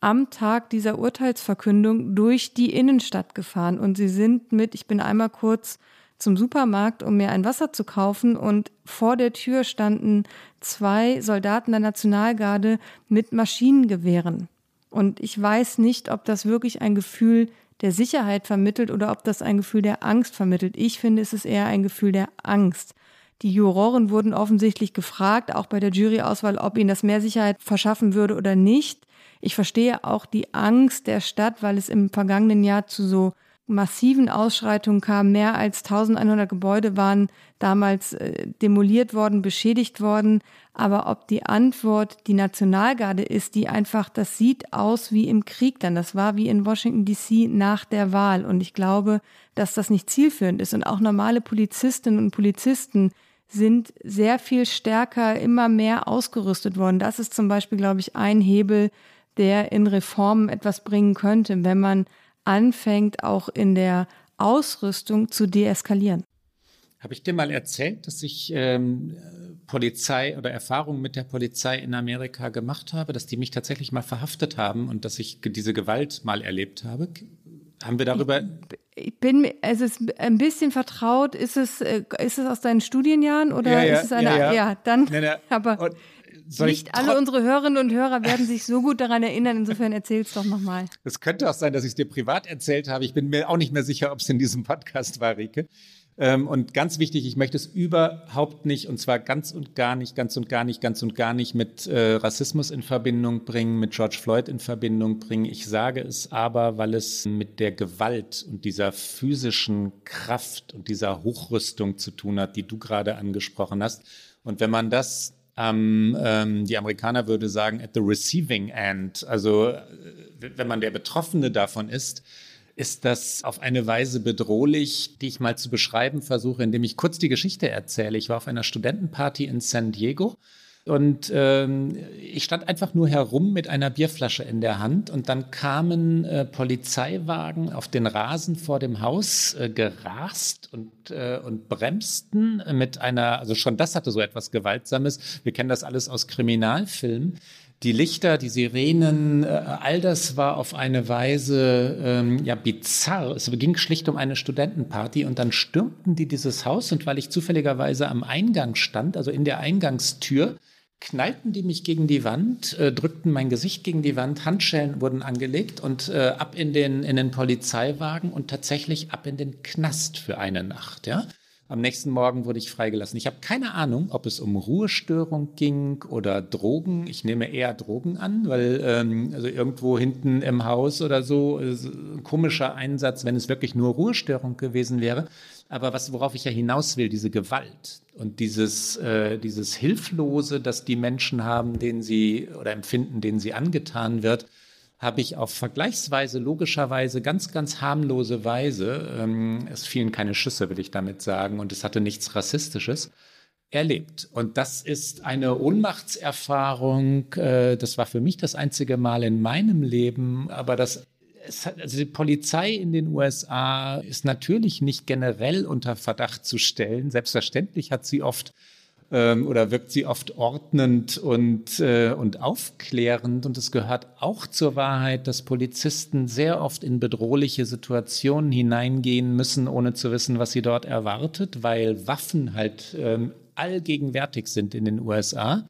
am Tag dieser Urteilsverkündung durch die Innenstadt gefahren. Und sie sind mit, ich bin einmal kurz zum Supermarkt, um mir ein Wasser zu kaufen und vor der Tür standen zwei Soldaten der Nationalgarde mit Maschinengewehren. Und ich weiß nicht, ob das wirklich ein Gefühl der Sicherheit vermittelt oder ob das ein Gefühl der Angst vermittelt. Ich finde, es ist eher ein Gefühl der Angst. Die Juroren wurden offensichtlich gefragt, auch bei der Juryauswahl, ob ihnen das mehr Sicherheit verschaffen würde oder nicht. Ich verstehe auch die Angst der Stadt, weil es im vergangenen Jahr zu so massiven Ausschreitungen kam. Mehr als 1100 Gebäude waren damals äh, demoliert worden, beschädigt worden. Aber ob die Antwort die Nationalgarde ist, die einfach, das sieht aus wie im Krieg dann. Das war wie in Washington DC nach der Wahl. Und ich glaube, dass das nicht zielführend ist. Und auch normale Polizistinnen und Polizisten sind sehr viel stärker, immer mehr ausgerüstet worden. Das ist zum Beispiel, glaube ich, ein Hebel, der in Reformen etwas bringen könnte, wenn man anfängt, auch in der Ausrüstung zu deeskalieren. Habe ich dir mal erzählt, dass ich ähm, Polizei oder Erfahrungen mit der Polizei in Amerika gemacht habe, dass die mich tatsächlich mal verhaftet haben und dass ich diese Gewalt mal erlebt habe? Haben wir darüber. Ich, bin, es ist ein bisschen vertraut. Ist es, äh, ist es aus deinen Studienjahren oder ja, ja, ist es eine. Ja, ja. ja dann. Nee, nee. Aber nicht alle unsere Hörerinnen und Hörer werden sich so gut daran erinnern. Insofern erzähl es doch nochmal. Es könnte auch sein, dass ich es dir privat erzählt habe. Ich bin mir auch nicht mehr sicher, ob es in diesem Podcast war, Rike. Ähm, und ganz wichtig, ich möchte es überhaupt nicht, und zwar ganz und gar nicht, ganz und gar nicht, ganz und gar nicht mit äh, Rassismus in Verbindung bringen, mit George Floyd in Verbindung bringen. Ich sage es aber, weil es mit der Gewalt und dieser physischen Kraft und dieser Hochrüstung zu tun hat, die du gerade angesprochen hast. Und wenn man das ähm, ähm, die Amerikaner würde sagen, at the receiving end, also äh, wenn man der Betroffene davon ist, ist das auf eine Weise bedrohlich, die ich mal zu beschreiben versuche, indem ich kurz die Geschichte erzähle. Ich war auf einer Studentenparty in San Diego und ähm, ich stand einfach nur herum mit einer Bierflasche in der Hand und dann kamen äh, Polizeiwagen auf den Rasen vor dem Haus äh, gerast und, äh, und bremsten mit einer, also schon das hatte so etwas Gewaltsames. Wir kennen das alles aus Kriminalfilmen die Lichter, die Sirenen, äh, all das war auf eine Weise ähm, ja bizarr. Es ging schlicht um eine Studentenparty und dann stürmten die dieses Haus und weil ich zufälligerweise am Eingang stand, also in der Eingangstür, knallten die mich gegen die Wand, äh, drückten mein Gesicht gegen die Wand, Handschellen wurden angelegt und äh, ab in den, in den Polizeiwagen und tatsächlich ab in den Knast für eine Nacht. Ja? Am nächsten Morgen wurde ich freigelassen. Ich habe keine Ahnung, ob es um Ruhestörung ging oder Drogen. Ich nehme eher Drogen an, weil ähm, also irgendwo hinten im Haus oder so ein komischer Einsatz, wenn es wirklich nur Ruhestörung gewesen wäre. Aber was, worauf ich ja hinaus will, diese Gewalt und dieses, äh, dieses Hilflose, das die Menschen haben, denen sie oder empfinden, denen sie angetan wird, habe ich auf vergleichsweise logischerweise ganz, ganz harmlose Weise, ähm, es fielen keine Schüsse, will ich damit sagen, und es hatte nichts Rassistisches, erlebt. Und das ist eine Ohnmachtserfahrung, äh, das war für mich das einzige Mal in meinem Leben, aber das hat, also die Polizei in den USA ist natürlich nicht generell unter Verdacht zu stellen. Selbstverständlich hat sie oft ähm, oder wirkt sie oft ordnend und, äh, und aufklärend. Und es gehört auch zur Wahrheit, dass Polizisten sehr oft in bedrohliche Situationen hineingehen müssen, ohne zu wissen, was sie dort erwartet, weil Waffen halt ähm, allgegenwärtig sind in den USA.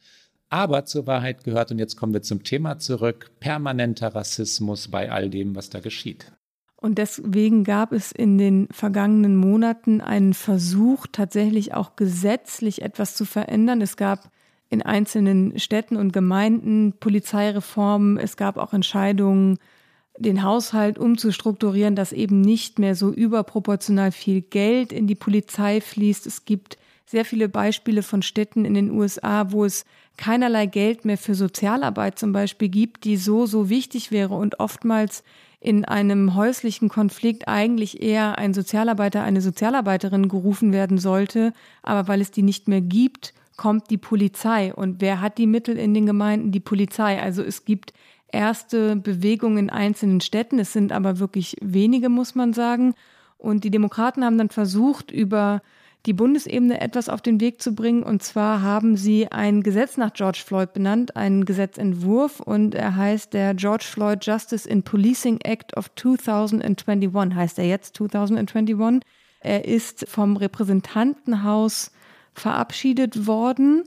Aber zur Wahrheit gehört, und jetzt kommen wir zum Thema zurück, permanenter Rassismus bei all dem, was da geschieht. Und deswegen gab es in den vergangenen Monaten einen Versuch, tatsächlich auch gesetzlich etwas zu verändern. Es gab in einzelnen Städten und Gemeinden Polizeireformen. Es gab auch Entscheidungen, den Haushalt umzustrukturieren, dass eben nicht mehr so überproportional viel Geld in die Polizei fließt. Es gibt sehr viele Beispiele von Städten in den USA, wo es keinerlei Geld mehr für Sozialarbeit zum Beispiel gibt, die so, so wichtig wäre und oftmals in einem häuslichen Konflikt eigentlich eher ein Sozialarbeiter, eine Sozialarbeiterin gerufen werden sollte, aber weil es die nicht mehr gibt, kommt die Polizei. Und wer hat die Mittel in den Gemeinden? Die Polizei. Also es gibt erste Bewegungen in einzelnen Städten, es sind aber wirklich wenige, muss man sagen. Und die Demokraten haben dann versucht, über die Bundesebene etwas auf den Weg zu bringen. Und zwar haben sie ein Gesetz nach George Floyd benannt, einen Gesetzentwurf, und er heißt der George Floyd Justice in Policing Act of 2021, heißt er jetzt 2021. Er ist vom Repräsentantenhaus verabschiedet worden,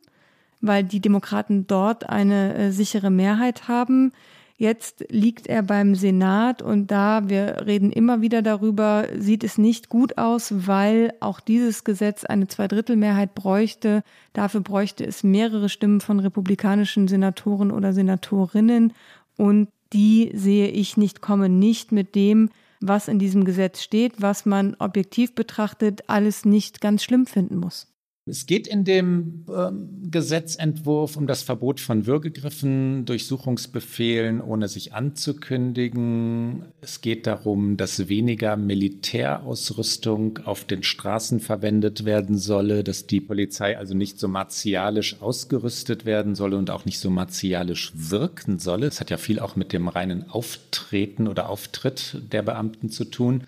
weil die Demokraten dort eine äh, sichere Mehrheit haben. Jetzt liegt er beim Senat und da, wir reden immer wieder darüber, sieht es nicht gut aus, weil auch dieses Gesetz eine Zweidrittelmehrheit bräuchte. Dafür bräuchte es mehrere Stimmen von republikanischen Senatoren oder Senatorinnen und die sehe ich nicht kommen, nicht mit dem, was in diesem Gesetz steht, was man objektiv betrachtet, alles nicht ganz schlimm finden muss. Es geht in dem ähm, Gesetzentwurf um das Verbot von Würgegriffen, Durchsuchungsbefehlen, ohne sich anzukündigen. Es geht darum, dass weniger Militärausrüstung auf den Straßen verwendet werden solle, dass die Polizei also nicht so martialisch ausgerüstet werden solle und auch nicht so martialisch wirken solle. Es hat ja viel auch mit dem reinen Auftreten oder Auftritt der Beamten zu tun.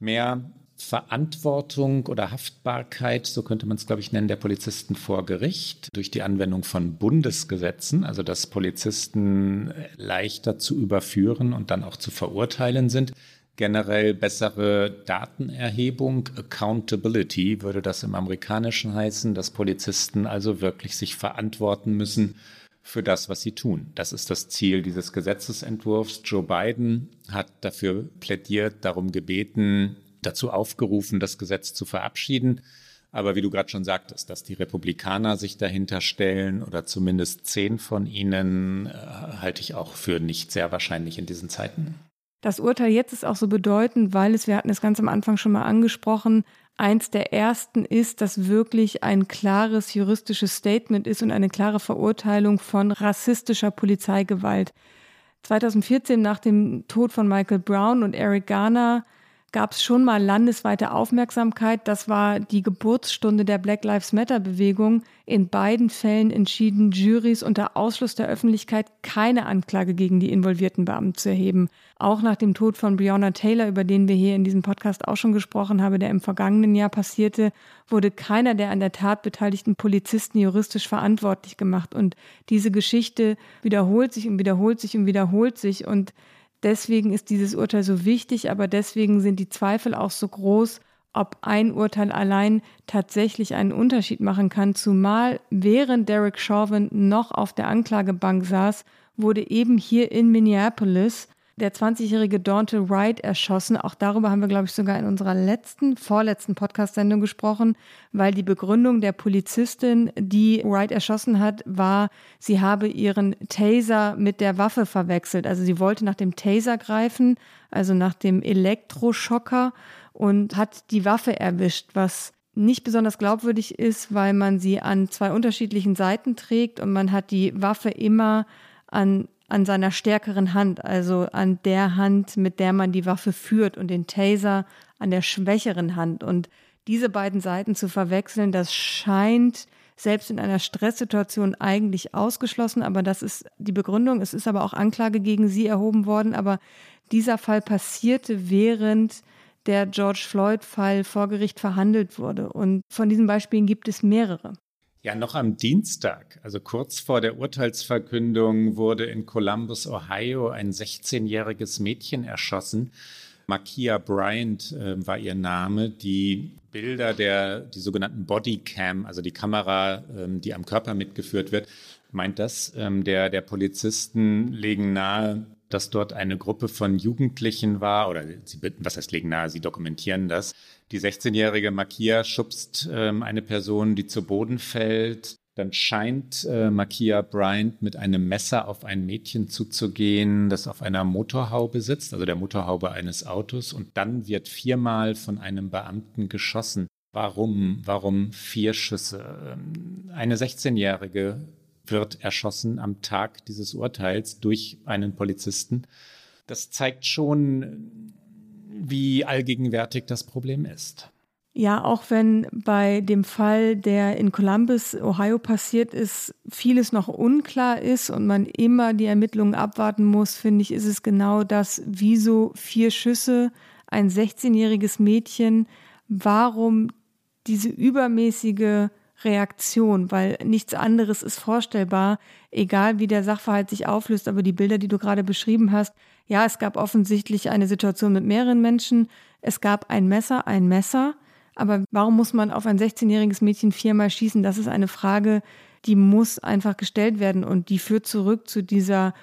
Mehr Verantwortung oder Haftbarkeit, so könnte man es, glaube ich, nennen, der Polizisten vor Gericht durch die Anwendung von Bundesgesetzen, also dass Polizisten leichter zu überführen und dann auch zu verurteilen sind. Generell bessere Datenerhebung, Accountability würde das im amerikanischen heißen, dass Polizisten also wirklich sich verantworten müssen für das, was sie tun. Das ist das Ziel dieses Gesetzesentwurfs. Joe Biden hat dafür plädiert, darum gebeten, dazu aufgerufen, das Gesetz zu verabschieden. Aber wie du gerade schon sagtest, dass die Republikaner sich dahinter stellen oder zumindest zehn von ihnen, äh, halte ich auch für nicht sehr wahrscheinlich in diesen Zeiten. Das Urteil jetzt ist auch so bedeutend, weil es, wir hatten es ganz am Anfang schon mal angesprochen, eins der ersten ist, dass wirklich ein klares juristisches Statement ist und eine klare Verurteilung von rassistischer Polizeigewalt. 2014 nach dem Tod von Michael Brown und Eric Garner gab es schon mal landesweite Aufmerksamkeit. Das war die Geburtsstunde der Black Lives Matter-Bewegung. In beiden Fällen entschieden Juries unter Ausschluss der Öffentlichkeit keine Anklage gegen die involvierten Beamten zu erheben. Auch nach dem Tod von Breonna Taylor, über den wir hier in diesem Podcast auch schon gesprochen haben, der im vergangenen Jahr passierte, wurde keiner der an der Tat beteiligten Polizisten juristisch verantwortlich gemacht. Und diese Geschichte wiederholt sich und wiederholt sich und wiederholt sich. Und Deswegen ist dieses Urteil so wichtig, aber deswegen sind die Zweifel auch so groß, ob ein Urteil allein tatsächlich einen Unterschied machen kann, zumal während Derek Chauvin noch auf der Anklagebank saß, wurde eben hier in Minneapolis der 20-jährige Dante Wright erschossen. Auch darüber haben wir, glaube ich, sogar in unserer letzten, vorletzten Podcast-Sendung gesprochen, weil die Begründung der Polizistin, die Wright erschossen hat, war, sie habe ihren Taser mit der Waffe verwechselt. Also sie wollte nach dem Taser greifen, also nach dem Elektroschocker und hat die Waffe erwischt, was nicht besonders glaubwürdig ist, weil man sie an zwei unterschiedlichen Seiten trägt und man hat die Waffe immer an an seiner stärkeren Hand, also an der Hand, mit der man die Waffe führt und den Taser an der schwächeren Hand. Und diese beiden Seiten zu verwechseln, das scheint selbst in einer Stresssituation eigentlich ausgeschlossen, aber das ist die Begründung. Es ist aber auch Anklage gegen sie erhoben worden, aber dieser Fall passierte während der George Floyd-Fall vor Gericht verhandelt wurde. Und von diesen Beispielen gibt es mehrere. Ja, noch am Dienstag, also kurz vor der Urteilsverkündung, wurde in Columbus, Ohio, ein 16-jähriges Mädchen erschossen. Makia Bryant äh, war ihr Name. Die Bilder der, die sogenannten Bodycam, also die Kamera, ähm, die am Körper mitgeführt wird, meint das, ähm, der, der Polizisten legen nahe, dass dort eine Gruppe von Jugendlichen war, oder sie, was heißt legen nahe, sie dokumentieren das, die 16-jährige Makia schubst ähm, eine Person, die zu Boden fällt. Dann scheint äh, Makia Bryant mit einem Messer auf ein Mädchen zuzugehen, das auf einer Motorhaube sitzt, also der Motorhaube eines Autos. Und dann wird viermal von einem Beamten geschossen. Warum? Warum vier Schüsse? Ähm, eine 16-jährige wird erschossen am Tag dieses Urteils durch einen Polizisten. Das zeigt schon, wie allgegenwärtig das Problem ist. Ja, auch wenn bei dem Fall, der in Columbus, Ohio passiert ist, vieles noch unklar ist und man immer die Ermittlungen abwarten muss, finde ich, ist es genau das, wieso vier Schüsse, ein 16-jähriges Mädchen, warum diese übermäßige Reaktion, weil nichts anderes ist vorstellbar, egal wie der Sachverhalt sich auflöst, aber die Bilder, die du gerade beschrieben hast, ja, es gab offensichtlich eine Situation mit mehreren Menschen. Es gab ein Messer, ein Messer, Aber warum muss man auf ein 16-jähriges Mädchen viermal schießen? Das ist eine Frage, die muss einfach gestellt werden und die führt zurück zu dieser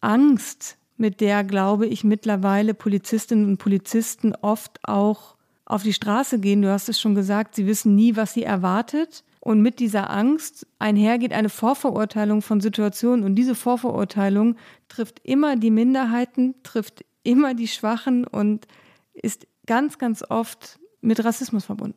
Angst, mit der, glaube ich, mittlerweile Polizistinnen und Polizisten oft auch auf die Straße gehen. Du hast es schon gesagt, sie wissen nie, was sie erwartet. Und mit dieser Angst einhergeht eine Vorverurteilung von Situationen. Und diese Vorverurteilung trifft immer die Minderheiten, trifft immer die Schwachen und ist ganz, ganz oft mit Rassismus verbunden.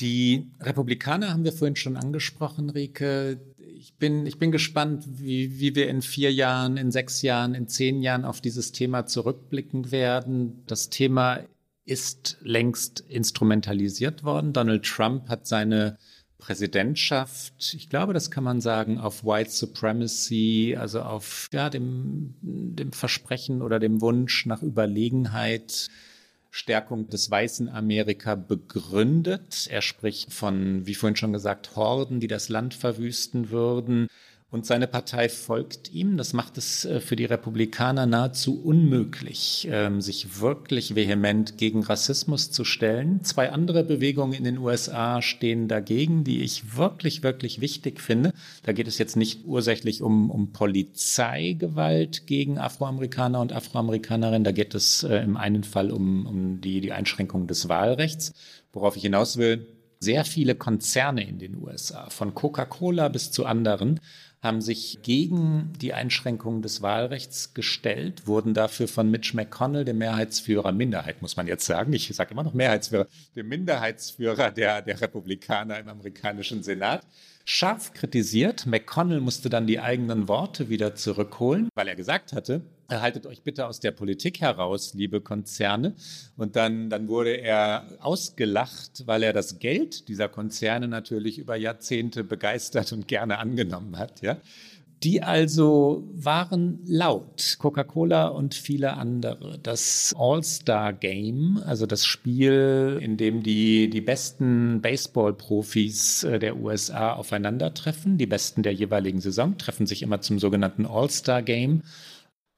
Die Republikaner haben wir vorhin schon angesprochen, Rike. Ich bin, ich bin gespannt, wie, wie wir in vier Jahren, in sechs Jahren, in zehn Jahren auf dieses Thema zurückblicken werden. Das Thema ist längst instrumentalisiert worden. Donald Trump hat seine Präsidentschaft, ich glaube, das kann man sagen, auf White Supremacy, also auf ja, dem, dem Versprechen oder dem Wunsch nach Überlegenheit Stärkung des weißen Amerika begründet. Er spricht von, wie vorhin schon gesagt, Horden, die das Land verwüsten würden. Und seine Partei folgt ihm. Das macht es äh, für die Republikaner nahezu unmöglich, ähm, sich wirklich vehement gegen Rassismus zu stellen. Zwei andere Bewegungen in den USA stehen dagegen, die ich wirklich, wirklich wichtig finde. Da geht es jetzt nicht ursächlich um, um Polizeigewalt gegen Afroamerikaner und Afroamerikanerinnen. Da geht es äh, im einen Fall um, um die, die Einschränkung des Wahlrechts. Worauf ich hinaus will, sehr viele Konzerne in den USA, von Coca-Cola bis zu anderen, haben sich gegen die Einschränkung des Wahlrechts gestellt, wurden dafür von Mitch McConnell, dem Mehrheitsführer, Minderheit muss man jetzt sagen, ich sage immer noch Mehrheitsführer, dem Minderheitsführer der, der Republikaner im amerikanischen Senat, scharf kritisiert. McConnell musste dann die eigenen Worte wieder zurückholen, weil er gesagt hatte, haltet euch bitte aus der Politik heraus, liebe Konzerne. Und dann, dann wurde er ausgelacht, weil er das Geld dieser Konzerne natürlich über Jahrzehnte begeistert und gerne angenommen hat. Ja? Die also waren laut, Coca-Cola und viele andere. Das All-Star-Game, also das Spiel, in dem die, die besten Baseball-Profis äh, der USA aufeinandertreffen, die besten der jeweiligen Saison, treffen sich immer zum sogenannten All-Star-Game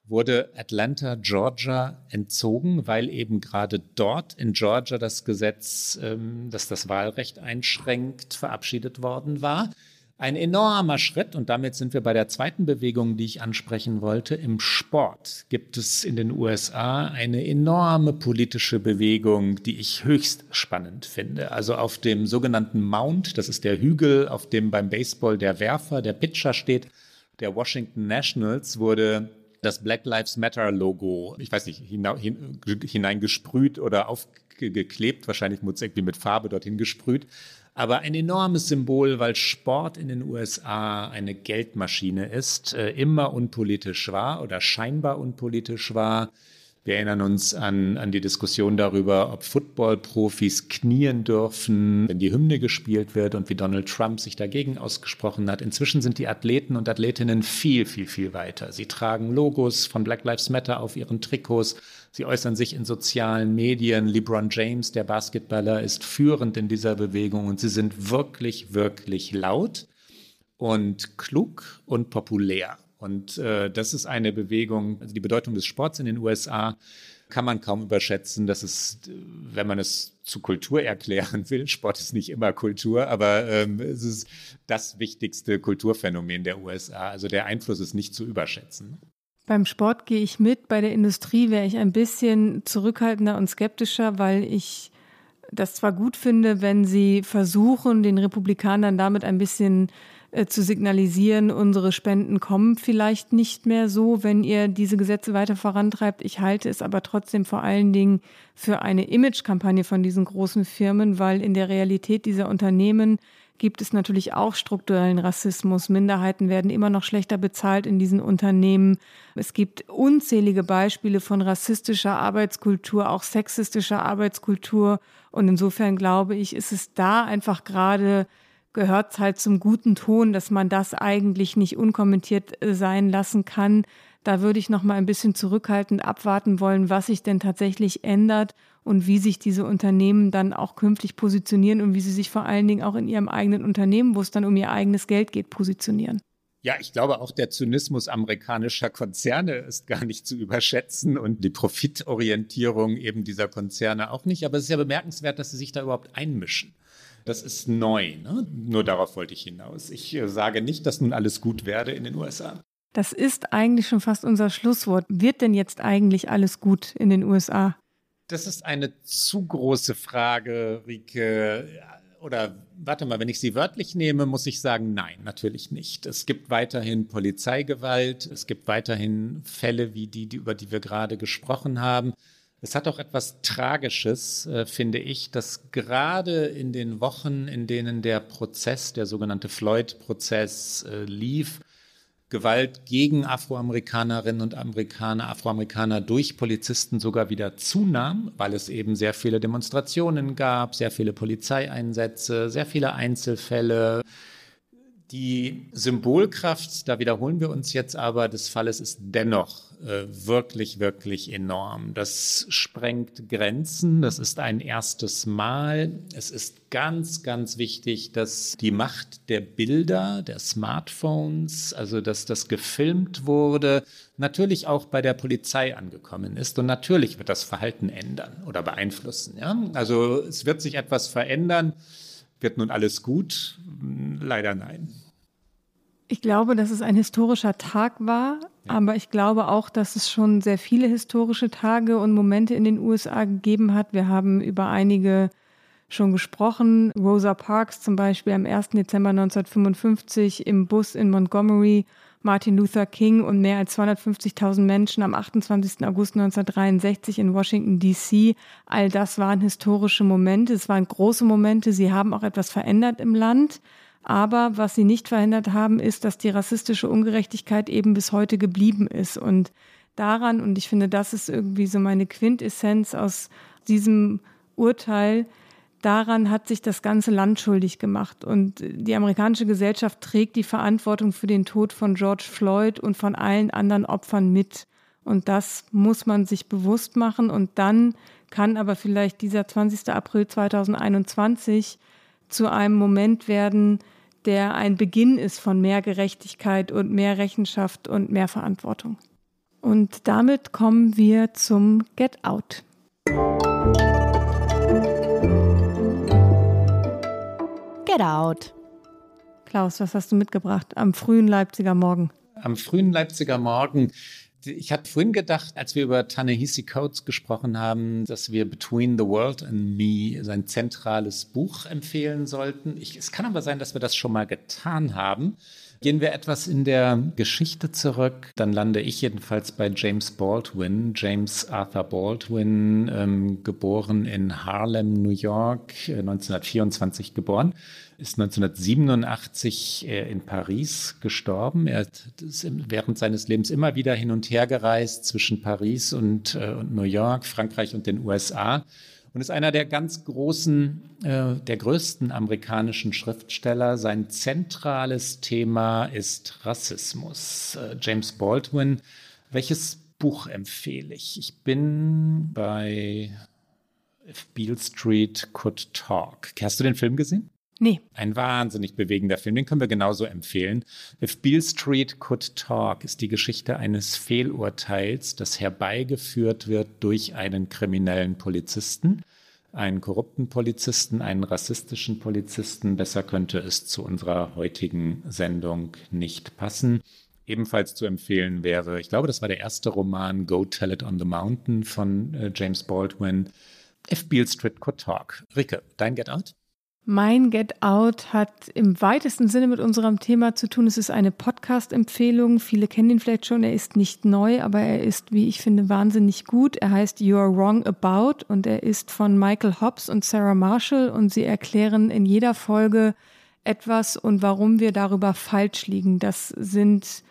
wurde Atlanta, Georgia entzogen, weil eben gerade dort in Georgia das Gesetz, ähm, das das Wahlrecht einschränkt, verabschiedet worden war. Ein enormer Schritt und damit sind wir bei der zweiten Bewegung, die ich ansprechen wollte. Im Sport gibt es in den USA eine enorme politische Bewegung, die ich höchst spannend finde. Also auf dem sogenannten Mount, das ist der Hügel, auf dem beim Baseball der Werfer, der Pitcher steht, der Washington Nationals wurde das Black Lives Matter Logo, ich weiß nicht, hineingesprüht oder aufgeklebt, wahrscheinlich muss irgendwie mit Farbe dorthin gesprüht. Aber ein enormes Symbol, weil Sport in den USA eine Geldmaschine ist, äh, immer unpolitisch war oder scheinbar unpolitisch war. Wir erinnern uns an, an die Diskussion darüber, ob Football-Profis knien dürfen, wenn die Hymne gespielt wird und wie Donald Trump sich dagegen ausgesprochen hat. Inzwischen sind die Athleten und Athletinnen viel, viel, viel weiter. Sie tragen Logos von Black Lives Matter auf ihren Trikots. Sie äußern sich in sozialen Medien. LeBron James, der Basketballer, ist führend in dieser Bewegung und sie sind wirklich, wirklich laut und klug und populär. Und äh, das ist eine Bewegung, also die Bedeutung des Sports in den USA kann man kaum überschätzen. Das ist, wenn man es zu Kultur erklären will, Sport ist nicht immer Kultur, aber ähm, es ist das wichtigste Kulturphänomen der USA. Also der Einfluss ist nicht zu überschätzen. Beim Sport gehe ich mit, bei der Industrie wäre ich ein bisschen zurückhaltender und skeptischer, weil ich das zwar gut finde, wenn sie versuchen, den Republikanern damit ein bisschen äh, zu signalisieren, unsere Spenden kommen vielleicht nicht mehr so, wenn ihr diese Gesetze weiter vorantreibt. Ich halte es aber trotzdem vor allen Dingen für eine Imagekampagne von diesen großen Firmen, weil in der Realität dieser Unternehmen gibt es natürlich auch strukturellen Rassismus. Minderheiten werden immer noch schlechter bezahlt in diesen Unternehmen. Es gibt unzählige Beispiele von rassistischer Arbeitskultur, auch sexistischer Arbeitskultur. Und insofern glaube ich, ist es da einfach gerade gehört es halt zum guten Ton, dass man das eigentlich nicht unkommentiert äh, sein lassen kann. Da würde ich noch mal ein bisschen zurückhaltend abwarten wollen, was sich denn tatsächlich ändert und wie sich diese Unternehmen dann auch künftig positionieren und wie sie sich vor allen Dingen auch in ihrem eigenen Unternehmen, wo es dann um ihr eigenes Geld geht, positionieren. Ja, ich glaube auch der Zynismus amerikanischer Konzerne ist gar nicht zu überschätzen und die Profitorientierung eben dieser Konzerne auch nicht. Aber es ist ja bemerkenswert, dass sie sich da überhaupt einmischen. Das ist neu. Ne? Nur darauf wollte ich hinaus. Ich äh, sage nicht, dass nun alles gut werde in den USA. Das ist eigentlich schon fast unser Schlusswort. Wird denn jetzt eigentlich alles gut in den USA? Das ist eine zu große Frage, Rike oder warte mal, wenn ich sie wörtlich nehme, muss ich sagen, nein, natürlich nicht. Es gibt weiterhin Polizeigewalt, es gibt weiterhin Fälle wie die, die über die wir gerade gesprochen haben. Es hat auch etwas Tragisches, äh, finde ich, dass gerade in den Wochen, in denen der Prozess, der sogenannte Floyd-Prozess äh, lief, Gewalt gegen Afroamerikanerinnen und Amerikaner, Afroamerikaner durch Polizisten sogar wieder zunahm, weil es eben sehr viele Demonstrationen gab, sehr viele Polizeieinsätze, sehr viele Einzelfälle. Die Symbolkraft, da wiederholen wir uns jetzt aber, des Falles ist dennoch äh, wirklich, wirklich enorm. Das sprengt Grenzen. Das ist ein erstes Mal. Es ist ganz, ganz wichtig, dass die Macht der Bilder, der Smartphones, also dass das gefilmt wurde, natürlich auch bei der Polizei angekommen ist. Und natürlich wird das Verhalten ändern oder beeinflussen. Ja? Also es wird sich etwas verändern. Wird nun alles gut? Leider nein. Ich glaube, dass es ein historischer Tag war, ja. aber ich glaube auch, dass es schon sehr viele historische Tage und Momente in den USA gegeben hat. Wir haben über einige schon gesprochen. Rosa Parks zum Beispiel am 1. Dezember 1955 im Bus in Montgomery, Martin Luther King und mehr als 250.000 Menschen am 28. August 1963 in Washington, D.C. All das waren historische Momente. Es waren große Momente. Sie haben auch etwas verändert im Land. Aber was sie nicht verhindert haben, ist, dass die rassistische Ungerechtigkeit eben bis heute geblieben ist. Und daran, und ich finde, das ist irgendwie so meine Quintessenz aus diesem Urteil, daran hat sich das ganze Land schuldig gemacht. Und die amerikanische Gesellschaft trägt die Verantwortung für den Tod von George Floyd und von allen anderen Opfern mit. Und das muss man sich bewusst machen. Und dann kann aber vielleicht dieser 20. April 2021 zu einem Moment werden, der ein Beginn ist von mehr Gerechtigkeit und mehr Rechenschaft und mehr Verantwortung. Und damit kommen wir zum Get Out. Get Out. Klaus, was hast du mitgebracht am frühen Leipziger Morgen? Am frühen Leipziger Morgen ich hatte vorhin gedacht, als wir über Tanehisi Coates gesprochen haben, dass wir Between the World and Me sein zentrales Buch empfehlen sollten. Ich, es kann aber sein, dass wir das schon mal getan haben. Gehen wir etwas in der Geschichte zurück, dann lande ich jedenfalls bei James Baldwin. James Arthur Baldwin, ähm, geboren in Harlem, New York, 1924 äh, geboren ist 1987 äh, in Paris gestorben. Er ist während seines Lebens immer wieder hin und her gereist zwischen Paris und, äh, und New York, Frankreich und den USA und ist einer der ganz großen, äh, der größten amerikanischen Schriftsteller. Sein zentrales Thema ist Rassismus. James Baldwin. Welches Buch empfehle ich? Ich bin bei If Beale Street Could Talk. Hast du den Film gesehen? Nee. Ein wahnsinnig bewegender Film, den können wir genauso empfehlen. If Beale Street Could Talk ist die Geschichte eines Fehlurteils, das herbeigeführt wird durch einen kriminellen Polizisten, einen korrupten Polizisten, einen rassistischen Polizisten. Besser könnte es zu unserer heutigen Sendung nicht passen. Ebenfalls zu empfehlen wäre, ich glaube, das war der erste Roman Go Tell It on the Mountain von äh, James Baldwin. If Beale Street Could Talk. Ricke, dein Get Out? Mein Get Out hat im weitesten Sinne mit unserem Thema zu tun. Es ist eine Podcast-Empfehlung. Viele kennen ihn vielleicht schon. Er ist nicht neu, aber er ist, wie ich finde, wahnsinnig gut. Er heißt You Are Wrong About und er ist von Michael Hobbs und Sarah Marshall und sie erklären in jeder Folge etwas und warum wir darüber falsch liegen. Das sind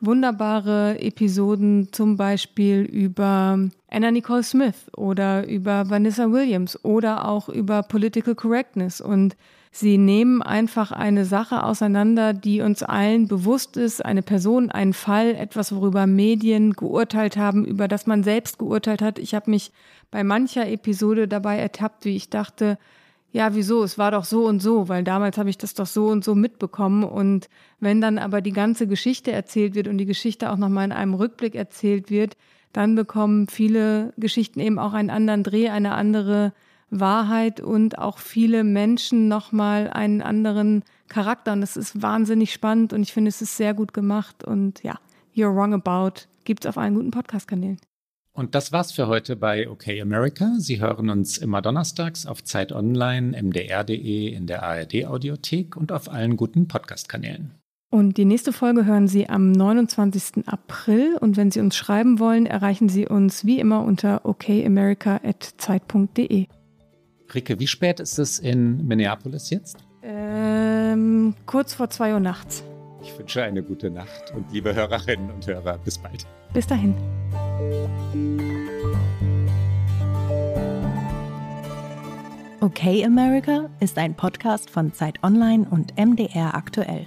wunderbare Episoden, zum Beispiel über Anna Nicole Smith oder über Vanessa Williams oder auch über Political Correctness. Und sie nehmen einfach eine Sache auseinander, die uns allen bewusst ist, eine Person, ein Fall, etwas, worüber Medien geurteilt haben, über das man selbst geurteilt hat. Ich habe mich bei mancher Episode dabei ertappt, wie ich dachte, ja, wieso, es war doch so und so, weil damals habe ich das doch so und so mitbekommen. Und wenn dann aber die ganze Geschichte erzählt wird und die Geschichte auch nochmal in einem Rückblick erzählt wird, dann bekommen viele Geschichten eben auch einen anderen Dreh, eine andere Wahrheit und auch viele Menschen nochmal einen anderen Charakter. Und das ist wahnsinnig spannend und ich finde, es ist sehr gut gemacht. Und ja, You're Wrong About gibt es auf allen guten Podcast-Kanälen. Und das war's für heute bei OK America. Sie hören uns immer donnerstags auf Zeit Online, mdr.de, in der ARD-Audiothek und auf allen guten Podcast-Kanälen. Und die nächste Folge hören Sie am 29. April. Und wenn Sie uns schreiben wollen, erreichen Sie uns wie immer unter okamerica.zeit.de. Rike, wie spät ist es in Minneapolis jetzt? Ähm, kurz vor 2 Uhr nachts. Ich wünsche eine gute Nacht und liebe Hörerinnen und Hörer, bis bald. Bis dahin. Okay America ist ein Podcast von Zeit Online und MDR aktuell.